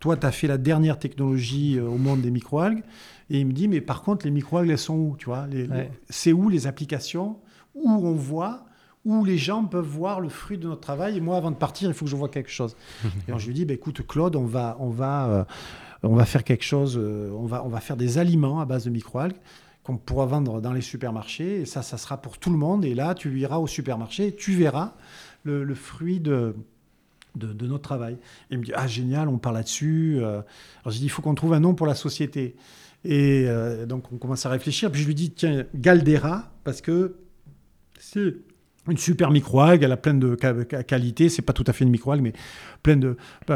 Toi, tu as fait la dernière technologie euh, au monde des microalgues. Et il me dit Mais par contre, les microalgues, elles sont où tu vois? C'est où les applications? Où on voit? Où les gens peuvent voir le fruit de notre travail? Et moi, avant de partir, il faut que je vois quelque chose. et alors, je lui dis bah, Écoute, Claude, on va, on va, euh, on va faire quelque chose. Euh, on, va, on va faire des aliments à base de microalgues qu'on pourra vendre dans les supermarchés. Et ça, ça sera pour tout le monde. Et là, tu iras au supermarché tu verras le, fruit de, notre travail. Il me dit, ah génial, on parle là-dessus. Euh. Alors je dis, il faut qu'on trouve un nom pour la société. Et euh, donc on commence à réfléchir. Puis je lui dis, tiens, Galdera, parce que c'est une super microalgue, elle a plein de qualités. C'est pas tout à fait une microalgue, mais plein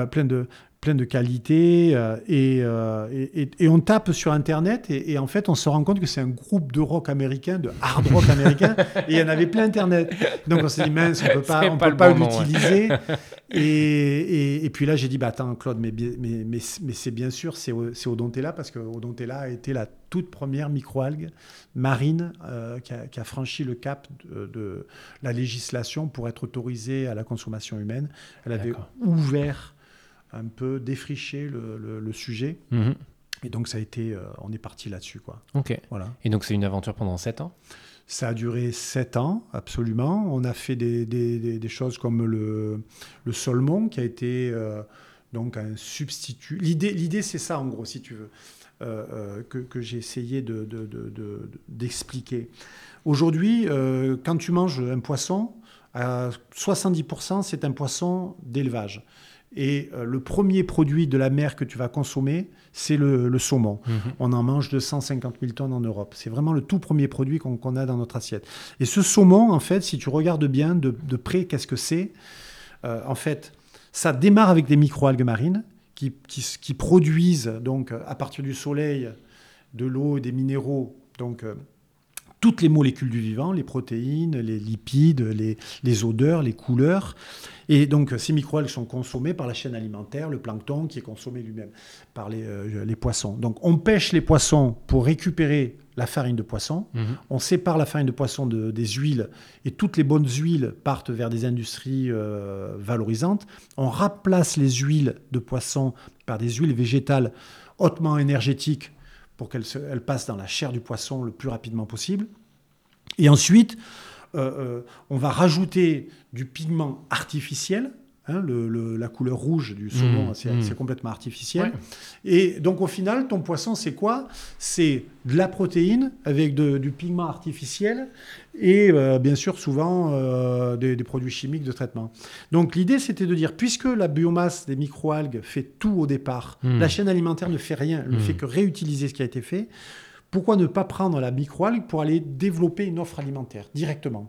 plein de, plein de qualité. Euh, euh, et, et, on tape sur Internet et, en fait, on se rend compte que c'est un groupe de rock américain, de hard rock américain, et il y en avait plein Internet. Donc on s'est dit, mince, on ne peut pas, on peut pas l'utiliser. et, puis là, j'ai dit, bah, attends, Claude, mais, mais, mais, c'est bien sûr, c'est Odontella, parce que Odontella a été la toute première microalgue marine euh, qui, a, franchi le cap de, la législation pour être autorisée à la consommation humaine. Elle avait ouvert un peu défricher le, sujet. Mhm. Et donc, ça a été, euh, on est parti là-dessus. Quoi. Ok. Voilà. Et donc, c'est une aventure pendant sept ans? Ça a duré sept ans, absolument. On a fait des, des, des, choses comme le, le Solmon, qui a été euh, donc un substitut. L'idée, l'idée, c'est ça, en gros, si tu veux, euh, que, que j'ai essayé de, de, d'expliquer. Aujourd'hui, quand tu manges un poisson, à 70%, c'est un poisson d'élevage. Et euh, le premier produit de la mer que tu vas consommer, c'est le, saumon. Mhm. On en mange 250 000 tonnes en Europe. C'est vraiment le tout premier produit qu'on a dans notre assiette. Et ce saumon, en fait, si tu regardes bien de, près, qu'est-ce que c'est euh, En fait, ça démarre avec des microalgues marines qui, qui, produisent, donc, à partir du soleil, de l'eau et des minéraux. Donc, euh, toutes les molécules du vivant, les protéines, les lipides, les, odeurs, les couleurs. Et donc ces microalgues sont consommées par la chaîne alimentaire, le plancton qui est consommé lui-même par les, euh, les, poissons. Donc on pêche les poissons pour récupérer la farine de poisson. Mhm. On sépare la farine de poisson de, des huiles et toutes les bonnes huiles partent vers des industries euh, valorisantes. On remplace les huiles de poisson par des huiles végétales hautement énergétiques pour qu'elle passe dans la chair du poisson le plus rapidement possible. Et ensuite, euh, euh, on va rajouter du pigment artificiel Hein, le, la couleur rouge du saumon, mmh, mmh. c'est complètement artificiel. Et donc au final, ton poisson, c'est quoi? C'est de la protéine avec du pigment artificiel et euh, bien sûr souvent euh, des, produits chimiques de traitement. Donc l'idée, c'était de dire, puisque la biomasse des microalgues fait tout au départ, mmh. la chaîne alimentaire ne fait rien, ne fait que réutiliser ce qui a été fait pourquoi ne pas prendre la microalgue pour aller développer une offre alimentaire directement?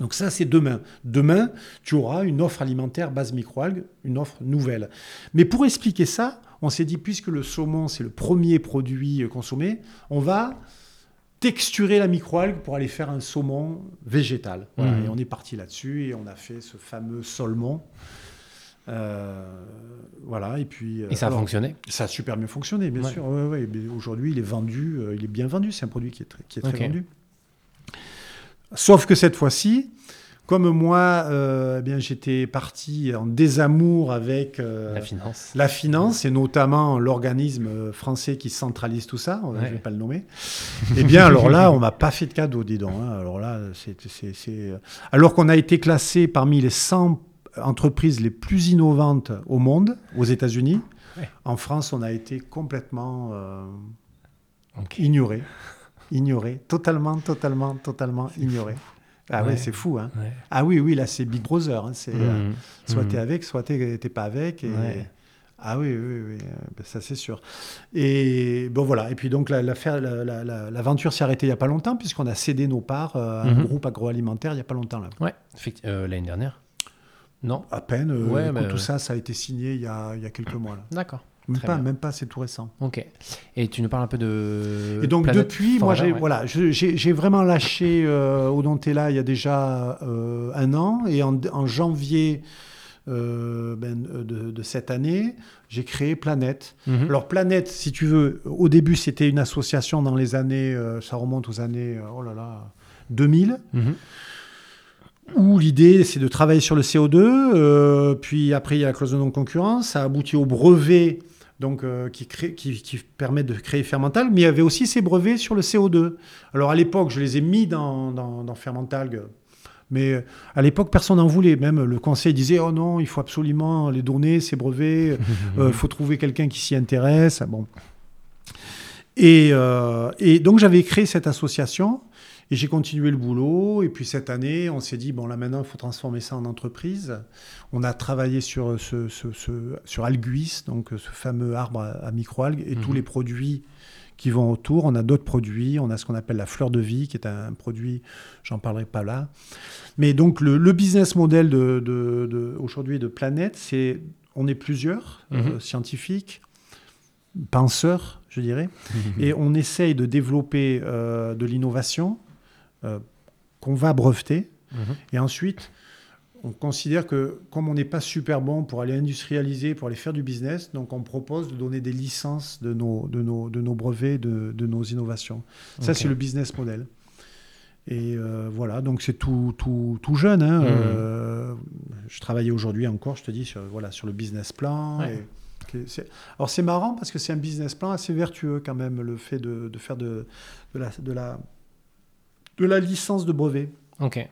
Donc ça, c'est demain. Demain, tu auras une offre alimentaire base microalgue, une offre nouvelle. Mais pour expliquer ça, on s'est dit, puisque le saumon, c'est le premier produit consommé, on va texturer la microalgue pour aller faire un saumon végétal. Mmh. Et on est parti là-dessus et on a fait ce fameux saumon. Euh, voilà, et puis. Et ça a fonctionné Ça a super bien fonctionné, bien sûr. Aujourd'hui, il est vendu, euh, il est bien vendu. C'est un produit qui est très, qui est très vendu. Sauf que cette fois-ci, comme moi, euh, eh bien, j'étais parti en désamour avec euh, la, finance. la finance et notamment l'organisme français qui centralise tout ça, je ne vais pas le nommer. eh bien, alors là, on m'a pas fait de cadeau, dis donc. Hein. Alors là, c'est, alors qu'on a été classé parmi les 100 entreprises les plus innovantes au monde, aux États-Unis. En France, on a été complètement euh, ignoré, ignoré, totalement, totalement, totalement ignoré. Ah ouais, c'est fou. Hein. Ah oui, oui, là, c'est Big Brother. Hein. C'est, euh, mmh. soit tu es mmh. avec, soit tu n'es pas avec. Et... Ah oui, oui, oui, euh, ben, ça c'est sûr. Et bon voilà, et puis donc l'aventure la, la, s'est arrêtée il n'y a pas longtemps puisqu'on a cédé nos parts euh, à un mmh. groupe agroalimentaire il n'y a pas longtemps. Là. Ouais, l'année dernière Non À peine. Ouais, tout ça, ça a été signé il y a, il y a quelques mois. D'accord. Même pas, même pas, c'est tout récent. Ok. Et tu nous parles un peu de. Et donc depuis, moi, j'ai voilà, j'ai vraiment lâché euh, Odontella il y a déjà euh, un an, et en, en janvier euh, ben, de, de, cette année, j'ai créé Planète. Mhm. Alors Planète, si tu veux, au début c'était une association dans les années, euh, ça remonte aux années, oh là là, 2000 où l'idée c'est de travailler sur le CO2, euh, puis après il y a la clause de non-concurrence, ça aboutit au brevet donc, euh, qui, crée, qui, permet de créer Fermental, mais il y avait aussi ces brevets sur le CO2. Alors à l'époque, je les ai mis dans, dans, Fermental, mais euh, à l'époque, personne n'en voulait. Même le conseil disait Oh non, il faut absolument les donner, ces brevets, il faut trouver quelqu'un qui s'y intéresse. Bon. Et, et donc j'avais créé cette association et j'ai continué le boulot. Et puis cette année, on s'est dit, bon là maintenant, il faut transformer ça en entreprise. On a travaillé sur, ce, sur Alguis, donc ce fameux arbre à, microalgues, et tous mhm. les produits qui vont autour. On a d'autres produits. On a ce qu'on appelle la fleur de vie, qui est un produit, j'en parlerai pas là. Mais donc le, business model de, de, aujourd'hui de Planète, c'est on est plusieurs euh, mhm. scientifiques, penseurs, je dirais, mhm. et on essaye de développer euh, de l'innovation euh, qu'on va breveter. Mhm. Et ensuite, on considère que comme on n'est pas super bon pour aller industrialiser, pour aller faire du business, donc on propose de donner des licences de nos, de nos, de nos brevets, de, de nos innovations. Ça, c'est le business model. Et euh, voilà, donc c'est tout, tout, tout, jeune. Hein. Mhm. Euh, je travaillais aujourd'hui encore, je te dis, sur, voilà, sur le business plan. alors c'est marrant parce que c'est un business plan assez vertueux quand même, le fait de, de faire de, de, la, de la de la licence de brevet. Ok,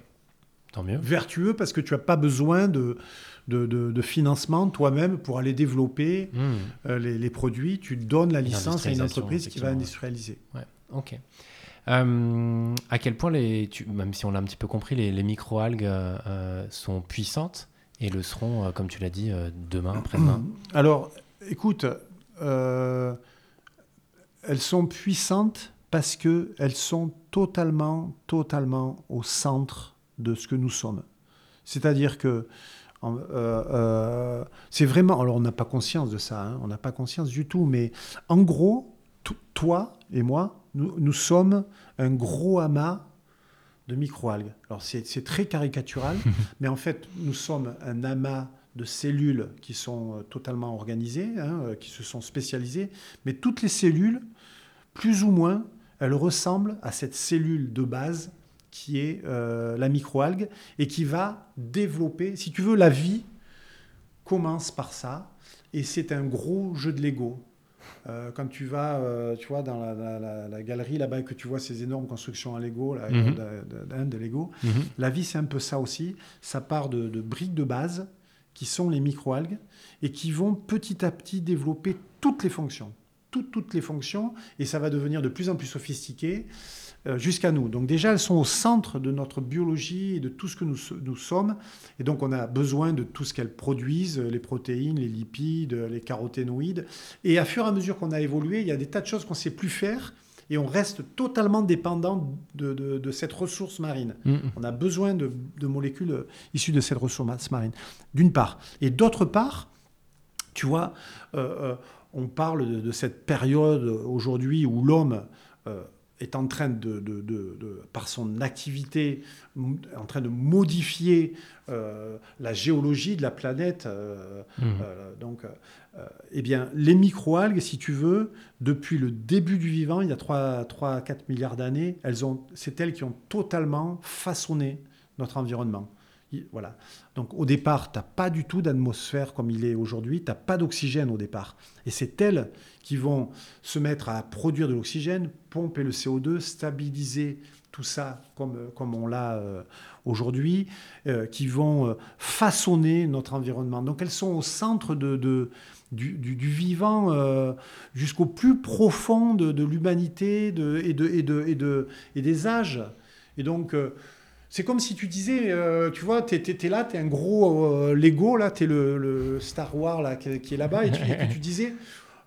tant mieux. Vertueux parce que tu n'as pas besoin de, de, financement toi-même pour aller développer hmm. euh, les, produits. Tu donnes la licence à une entreprise qui va industrialiser. Ouais, ok. Euh, à quel point, les, même si on l'a un petit peu compris, les, les microalgues euh, sont puissantes et le seront, comme tu l'as dit, demain, après-demain Alors, écoute, elles sont puissantes parce qu'elles sont totalement, totalement au centre de ce que nous sommes. C'est-à-dire que euh, euh, c'est vraiment, alors on n'a pas conscience de ça, hein, on n'a pas conscience du tout, mais en gros, toi et moi, nous, sommes un gros amas de microalgues. Alors c'est très caricatural, mais en fait, nous sommes un amas de cellules qui sont euh, totalement organisées, hein, qui se sont spécialisées, mais toutes les cellules, plus ou moins, elle ressemble à cette cellule de base qui est euh, la microalgue et qui va développer, si tu veux, la vie commence par ça et c'est un gros jeu de Lego. Euh, quand tu vas, euh, tu vois, dans la, galerie là-bas que tu vois ces énormes constructions en Lego, là, mhm. de, Lego, mhm. la vie c'est un peu ça aussi. Ça part de, de briques de base qui sont les microalgues et qui vont petit à petit développer toutes les fonctions toutes, les fonctions et ça va devenir de plus en plus sophistiqué euh, jusqu'à nous. Donc déjà, elles sont au centre de notre biologie et de tout ce que nous, nous sommes. Et donc on a besoin de tout ce qu'elles produisent, les protéines, les lipides, les caroténoïdes. Et à fur et à mesure qu'on a évolué, il y a des tas de choses qu'on ne sait plus faire et on reste totalement dépendant de, cette ressource marine. On a besoin de, molécules issues de cette ressource marine, d'une part. Et d'autre part, tu vois, euh, euh, on parle de, cette période aujourd'hui où l'homme est en train de, par son activité, en train de modifier euh, la géologie de la planète. Euh, mmh. euh, donc, eh bien, les microalgues, si tu veux, depuis le début du vivant, il y a 3-4 milliards d'années, c'est elles qui ont totalement façonné notre environnement. Voilà. Donc au départ, tu n'as pas du tout d'atmosphère comme il est aujourd'hui, tu n'as pas d'oxygène au départ. Et c'est elles qui vont se mettre à produire de l'oxygène, pomper le CO2, stabiliser tout ça comme, comme on l'a euh, aujourd'hui, euh, qui vont euh, façonner notre environnement. Donc elles sont au centre du, vivant jusqu'au plus profond de, l'humanité et, des âges. Et donc c'est comme si tu disais, euh, tu vois, tu es, là, tu es un gros euh, Lego, là, tu es le, Star Wars là, qui, est là-bas, et tu, disais,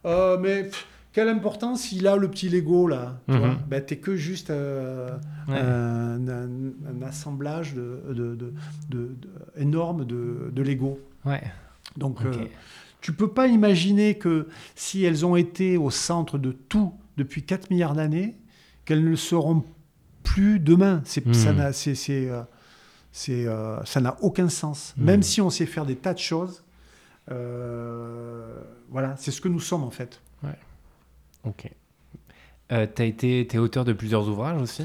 euh, mais quelle importance il a le petit Lego, là Tu mhm. ben, es que juste un, assemblage de, énorme de, Lego. Ouais. Donc, tu peux pas imaginer que si elles ont été au centre de tout depuis 4 milliards d'années, qu'elles ne seront plus demain. C'est, Ça hmm. n'a c'est, euh, euh, ça n'a aucun sens. Hmm. Même si on sait faire des tas de choses, euh, voilà, c'est ce que nous sommes en fait. Ouais. Ok. Euh, as été, es auteur de plusieurs ouvrages aussi?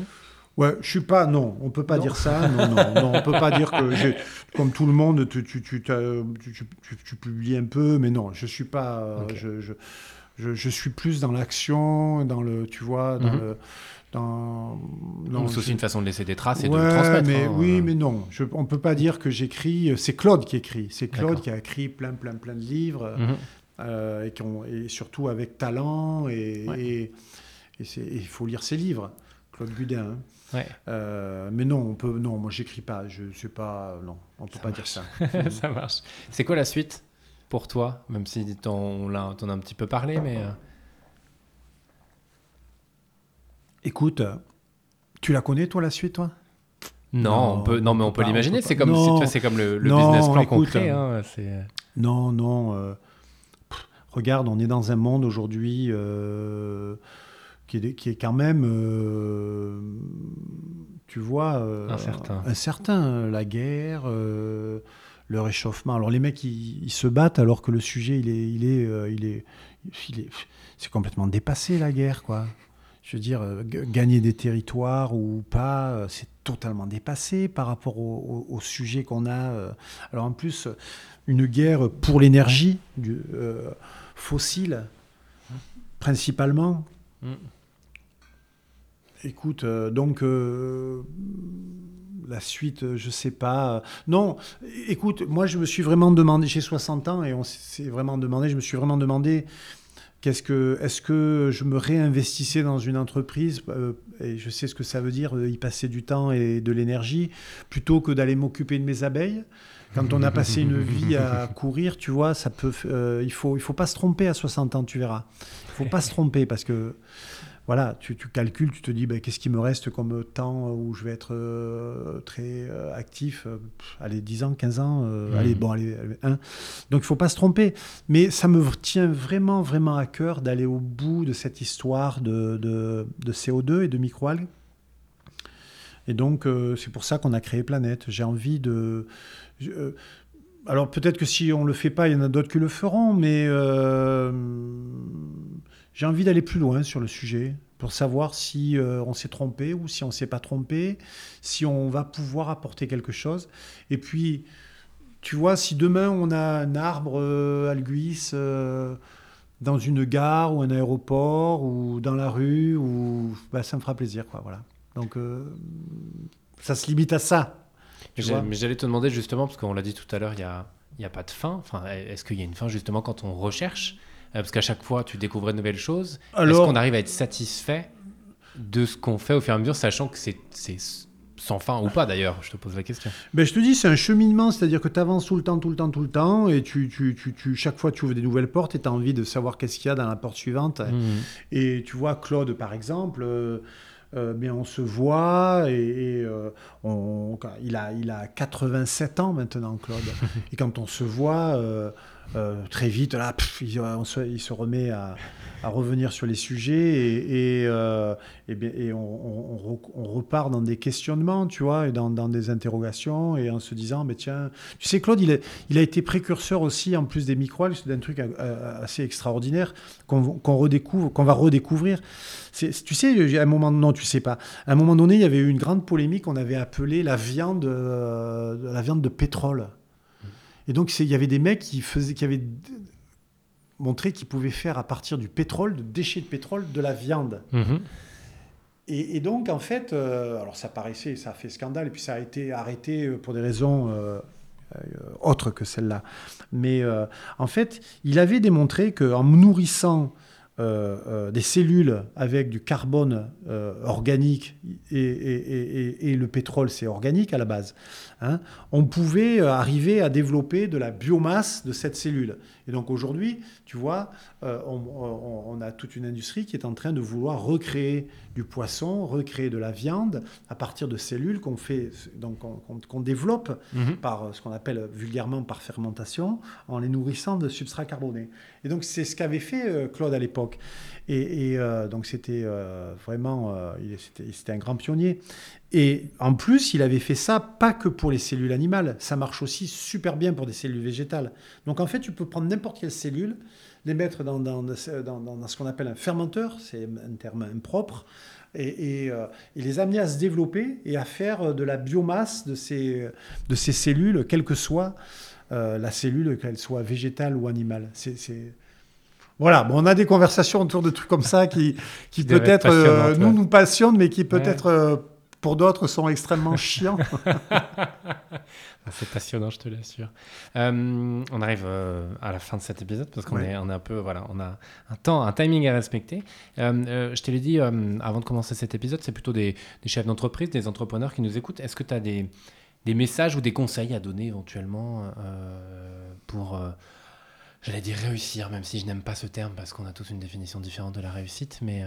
Ouais, je suis pas. Non, on peut pas dire ça. Non, non, non, on peut pas dire que j'ai, comme tout le monde, tu, tu, tu, tu, publies un peu, mais non, je suis pas. Je, je, je, suis plus dans l'action, dans le, tu vois, dans mhm. le c'est aussi une façon de laisser des traces et de transmettre. Mais, hein, oui, mais non. on ne peut pas dire que j'écris. C'est Claude qui écrit. C'est Claude qui a écrit plein, plein, plein de livres. Mhm. Euh, et, qui ont, et, surtout avec talent. Et, et, il faut lire ses livres. Claude Gudin. Hein. Euh, mais non, on peut, non, moi j'écris pas. Je sais pas. Non, on peut pas dire ça. ça marche. C'est quoi la suite? Pour toi Même si on, en a un petit peu parlé, mais. Euh, Écoute, tu la connais, toi, la suite, toi? Non, on peut, non, mais on, peut l'imaginer. C'est comme, c'est comme le, business plan concret. Hein, non, non. Euh, regarde, on est dans un monde aujourd'hui euh, qui, est, qui est quand même, euh, tu vois, incertain. incertain. La guerre, le réchauffement. Alors les mecs, ils, ils, se battent alors que le sujet, il est, il est, il est, il est, c'est complètement dépassé la guerre, quoi je veux dire, euh, gagner des territoires ou pas, euh, c'est totalement dépassé par rapport au, sujet qu'on a. Euh. Alors en plus, une guerre pour l'énergie fossile, principalement. Mm. Écoute, donc la suite, je sais pas. Non, écoute, moi je me suis vraiment demandé, j'ai 60 ans et on s'est vraiment demandé, je me suis vraiment demandé Qu'est-ce que, est-ce que je me réinvestissais dans une entreprise euh, et je sais ce que ça veut dire euh, y passer du temps et de l'énergie plutôt que d'aller m'occuper de mes abeilles. Quand on a passé une vie à courir, tu vois, ça peut, euh, il faut, il faut pas se tromper à 60 ans, tu verras. Il faut pas se tromper parce que voilà, tu, calcules, tu te dis ben, qu'est-ce qui me reste comme temps où je vais être euh, très euh, actif euh, Allez, 10 ans, 15 ans, mmh. allez, bon, allez, 1. Donc il ne faut pas se tromper. Mais ça me tient vraiment, vraiment à cœur d'aller au bout de cette histoire de, de, de CO2 et de microalgues. Et donc, c'est pour ça qu'on a créé Planète. J'ai envie de. alors, peut-être que si on ne le fait pas, il y en a d'autres qui le feront, mais j'ai envie d'aller plus loin sur le sujet pour savoir si euh, on s'est trompé ou si on ne s'est pas trompé, si on va pouvoir apporter quelque chose. Et puis, tu vois, si demain on a un arbre euh, Alguis euh, dans une gare ou un aéroport ou dans la rue, ou, bah, ça me fera plaisir. Quoi, voilà. Donc, ça se limite à ça. Mais j'allais te demander justement, parce qu'on l'a dit tout à l'heure, il n'y a, y a pas de fin. Enfin, Est-ce qu'il y a une fin justement quand on recherche euh, parce qu'à chaque fois, tu découvres de nouvelles choses. Est-ce qu'on arrive à être satisfait de ce qu'on fait au fur et à mesure, sachant que c'est sans fin ou pas d'ailleurs? Je te pose la question. Ben, je te dis, c'est un cheminement, c'est-à-dire que tu avances tout le temps, tout le temps, tout le temps, et tu, tu, tu, chaque fois tu ouvres des nouvelles portes et tu as envie de savoir qu'est-ce qu'il y a dans la porte suivante. Mmh. Et tu vois, Claude, par exemple, euh, euh, mais on se voit et, euh, on, il, a, il a 87 ans maintenant, Claude. et quand on se voit, très vite, là, il, il, se, remet à, revenir sur les sujets et, et, euh, et, on, on, repart dans des questionnements, tu vois, dans, des interrogations, et en se disant, mais tiens, tu sais, Claude, il a, été précurseur aussi, en plus des micro d'un truc euh, euh, assez extraordinaire qu'on redécouvre, va redécouvrir. Tu sais, à un moment, non, tu sais pas. À un moment donné, il y avait eu une grande polémique qu'on avait appelée la viande, la viande de pétrole. Et donc, il y avait des mecs qui, faisaient, qui avaient montrer qu'ils pouvaient faire à partir du pétrole, de déchets de pétrole, de la viande. Mhm. Et, donc, en fait, euh, alors ça paraissait, ça a fait scandale, et puis ça a été arrêté euh, pour des raisons euh, autres que celles-là. Mais en fait, il avait démontré qu'en nourrissant des cellules avec du carbone organique et, et, le pétrole, c'est organique à la base, hein, on pouvait arriver à développer de la biomasse de cette cellule. Et donc aujourd'hui, tu vois, euh, on, a toute une industrie qui est en train de vouloir recréer du poisson, recréer de la viande à partir de cellules qu'on fait, donc qu'on développe mhm. par euh, ce qu'on appelle vulgairement par fermentation, en les nourrissant de substrats carbonés. Et donc c'est ce qu'avait fait euh, Claude à l'époque. Et, donc c'était vraiment, c'était un grand pionnier. Et en plus, il avait fait ça pas que pour les cellules animales, ça marche aussi super bien pour des cellules végétales. Donc en fait, tu peux prendre n'importe quelle cellule, les mettre dans, dans, dans, ce qu'on appelle un fermenteur, c'est un terme impropre, et, et, euh, les amener à se développer et à faire de la biomasse de ces, de ces cellules, quelle que soit euh, la cellule, qu'elle soit végétale ou animale. C'est, voilà, bon, on a des conversations autour de trucs comme ça qui, qui peut-être euh, nous nous passionnent, mais qui peut-être pour d'autres sont extrêmement chiants. C'est passionnant, je te l'assure. Euh, on arrive euh, à la fin de cet épisode parce qu'on est, on est un peu, voilà, on a un temps, un timing à respecter. Euh, je te l'ai dit avant de commencer cet épisode, c'est plutôt des, chefs d'entreprise, des entrepreneurs qui nous écoutent. Est-ce que tu as des, des, messages ou des conseils à donner éventuellement pour, j'allais dire réussir, même si je n'aime pas ce terme parce qu'on a tous une définition différente de la réussite, mais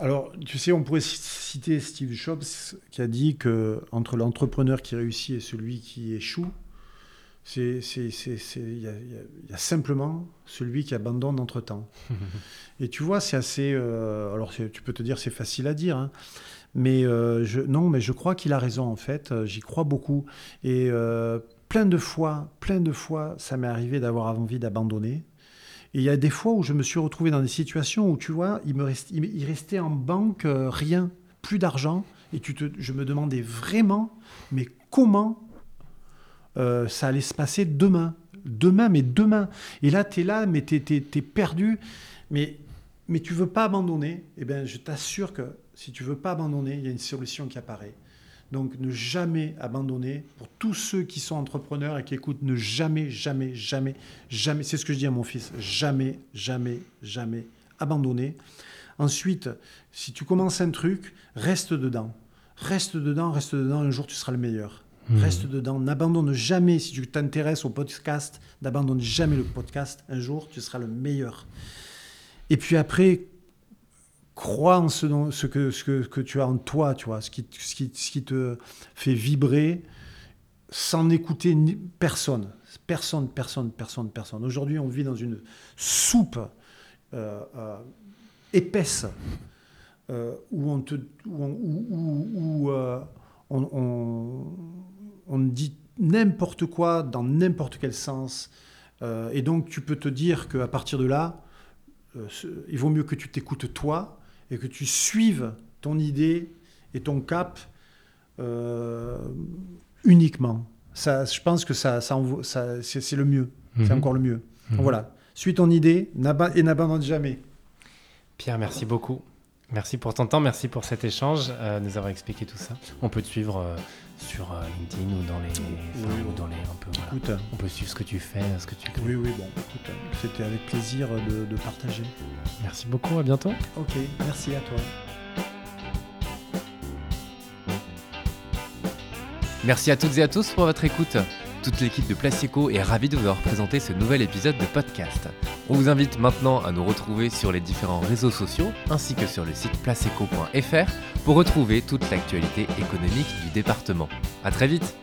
alors, tu sais, on pourrait citer Steve Jobs qui a dit que entre l'entrepreneur qui réussit et celui qui échoue, c'est il y, a simplement celui qui abandonne entre temps. et tu vois, c'est assez. Euh, alors, tu peux te dire c'est facile à dire, hein, mais euh, je, non, mais je crois qu'il a raison en fait. J'y crois beaucoup et euh, plein de fois, plein de fois, ça m'est arrivé d'avoir envie d'abandonner et il y a des fois où je me suis retrouvé dans des situations où, tu vois, il, me restait en banque euh, rien, plus d'argent. Et je me demandais vraiment, mais comment euh, ça allait se passer demain? Demain, mais demain. Et là, tu es là, mais tu es, perdu. Mais, mais tu veux pas abandonner. Eh bien, je t'assure que si tu veux pas abandonner, il y a une solution qui apparaît. Donc ne jamais abandonner. Pour tous ceux qui sont entrepreneurs et qui écoutent, ne jamais, jamais, jamais, jamais, c'est ce que je dis à mon fils, jamais, jamais, jamais abandonner. Ensuite, si tu commences un truc, reste dedans. Reste dedans, reste dedans, un jour tu seras le meilleur. Mmh. Reste dedans, n'abandonne jamais, si tu t'intéresses au podcast, n'abandonne jamais le podcast, un jour tu seras le meilleur. Et puis après, crois en ce, que, ce que, que, tu as en toi, tu vois, ce qui, ce qui, ce qui te fait vibrer sans écouter personne. Personne, personne, personne, personne. Aujourd'hui, on vit dans une soupe euh, euh, épaisse euh, où on te, où, où, où, on, on, dit n'importe quoi dans n'importe quel sens. et donc, tu peux te dire qu'à partir de là, il vaut mieux que tu t'écoutes toi et que tu suives ton idée et ton cap euh, uniquement. Ça, je pense que ça, ça, ça c'est le mieux. C'est mhm. encore le mieux. Mhm. voilà. Suis ton idée et n'abandonne jamais. Pierre, merci beaucoup. Merci pour ton temps, merci pour cet échange, euh, nous avoir expliqué tout ça. On peut te suivre euh, sur euh, LinkedIn ou dans les, oui, ou dans les, on peut, voilà. on peut suivre ce que tu fais, ce que tu. Oui, oui, bon, écoute, c'était avec plaisir de, de partager. Merci beaucoup, à bientôt. Ok, merci à toi. Merci à toutes et à tous pour votre écoute. Toute l'équipe de Placeco est ravie de vous avoir présenté ce nouvel épisode de podcast. On vous invite maintenant à nous retrouver sur les différents réseaux sociaux ainsi que sur le site placeco.fr pour retrouver toute l'actualité économique du département. A très vite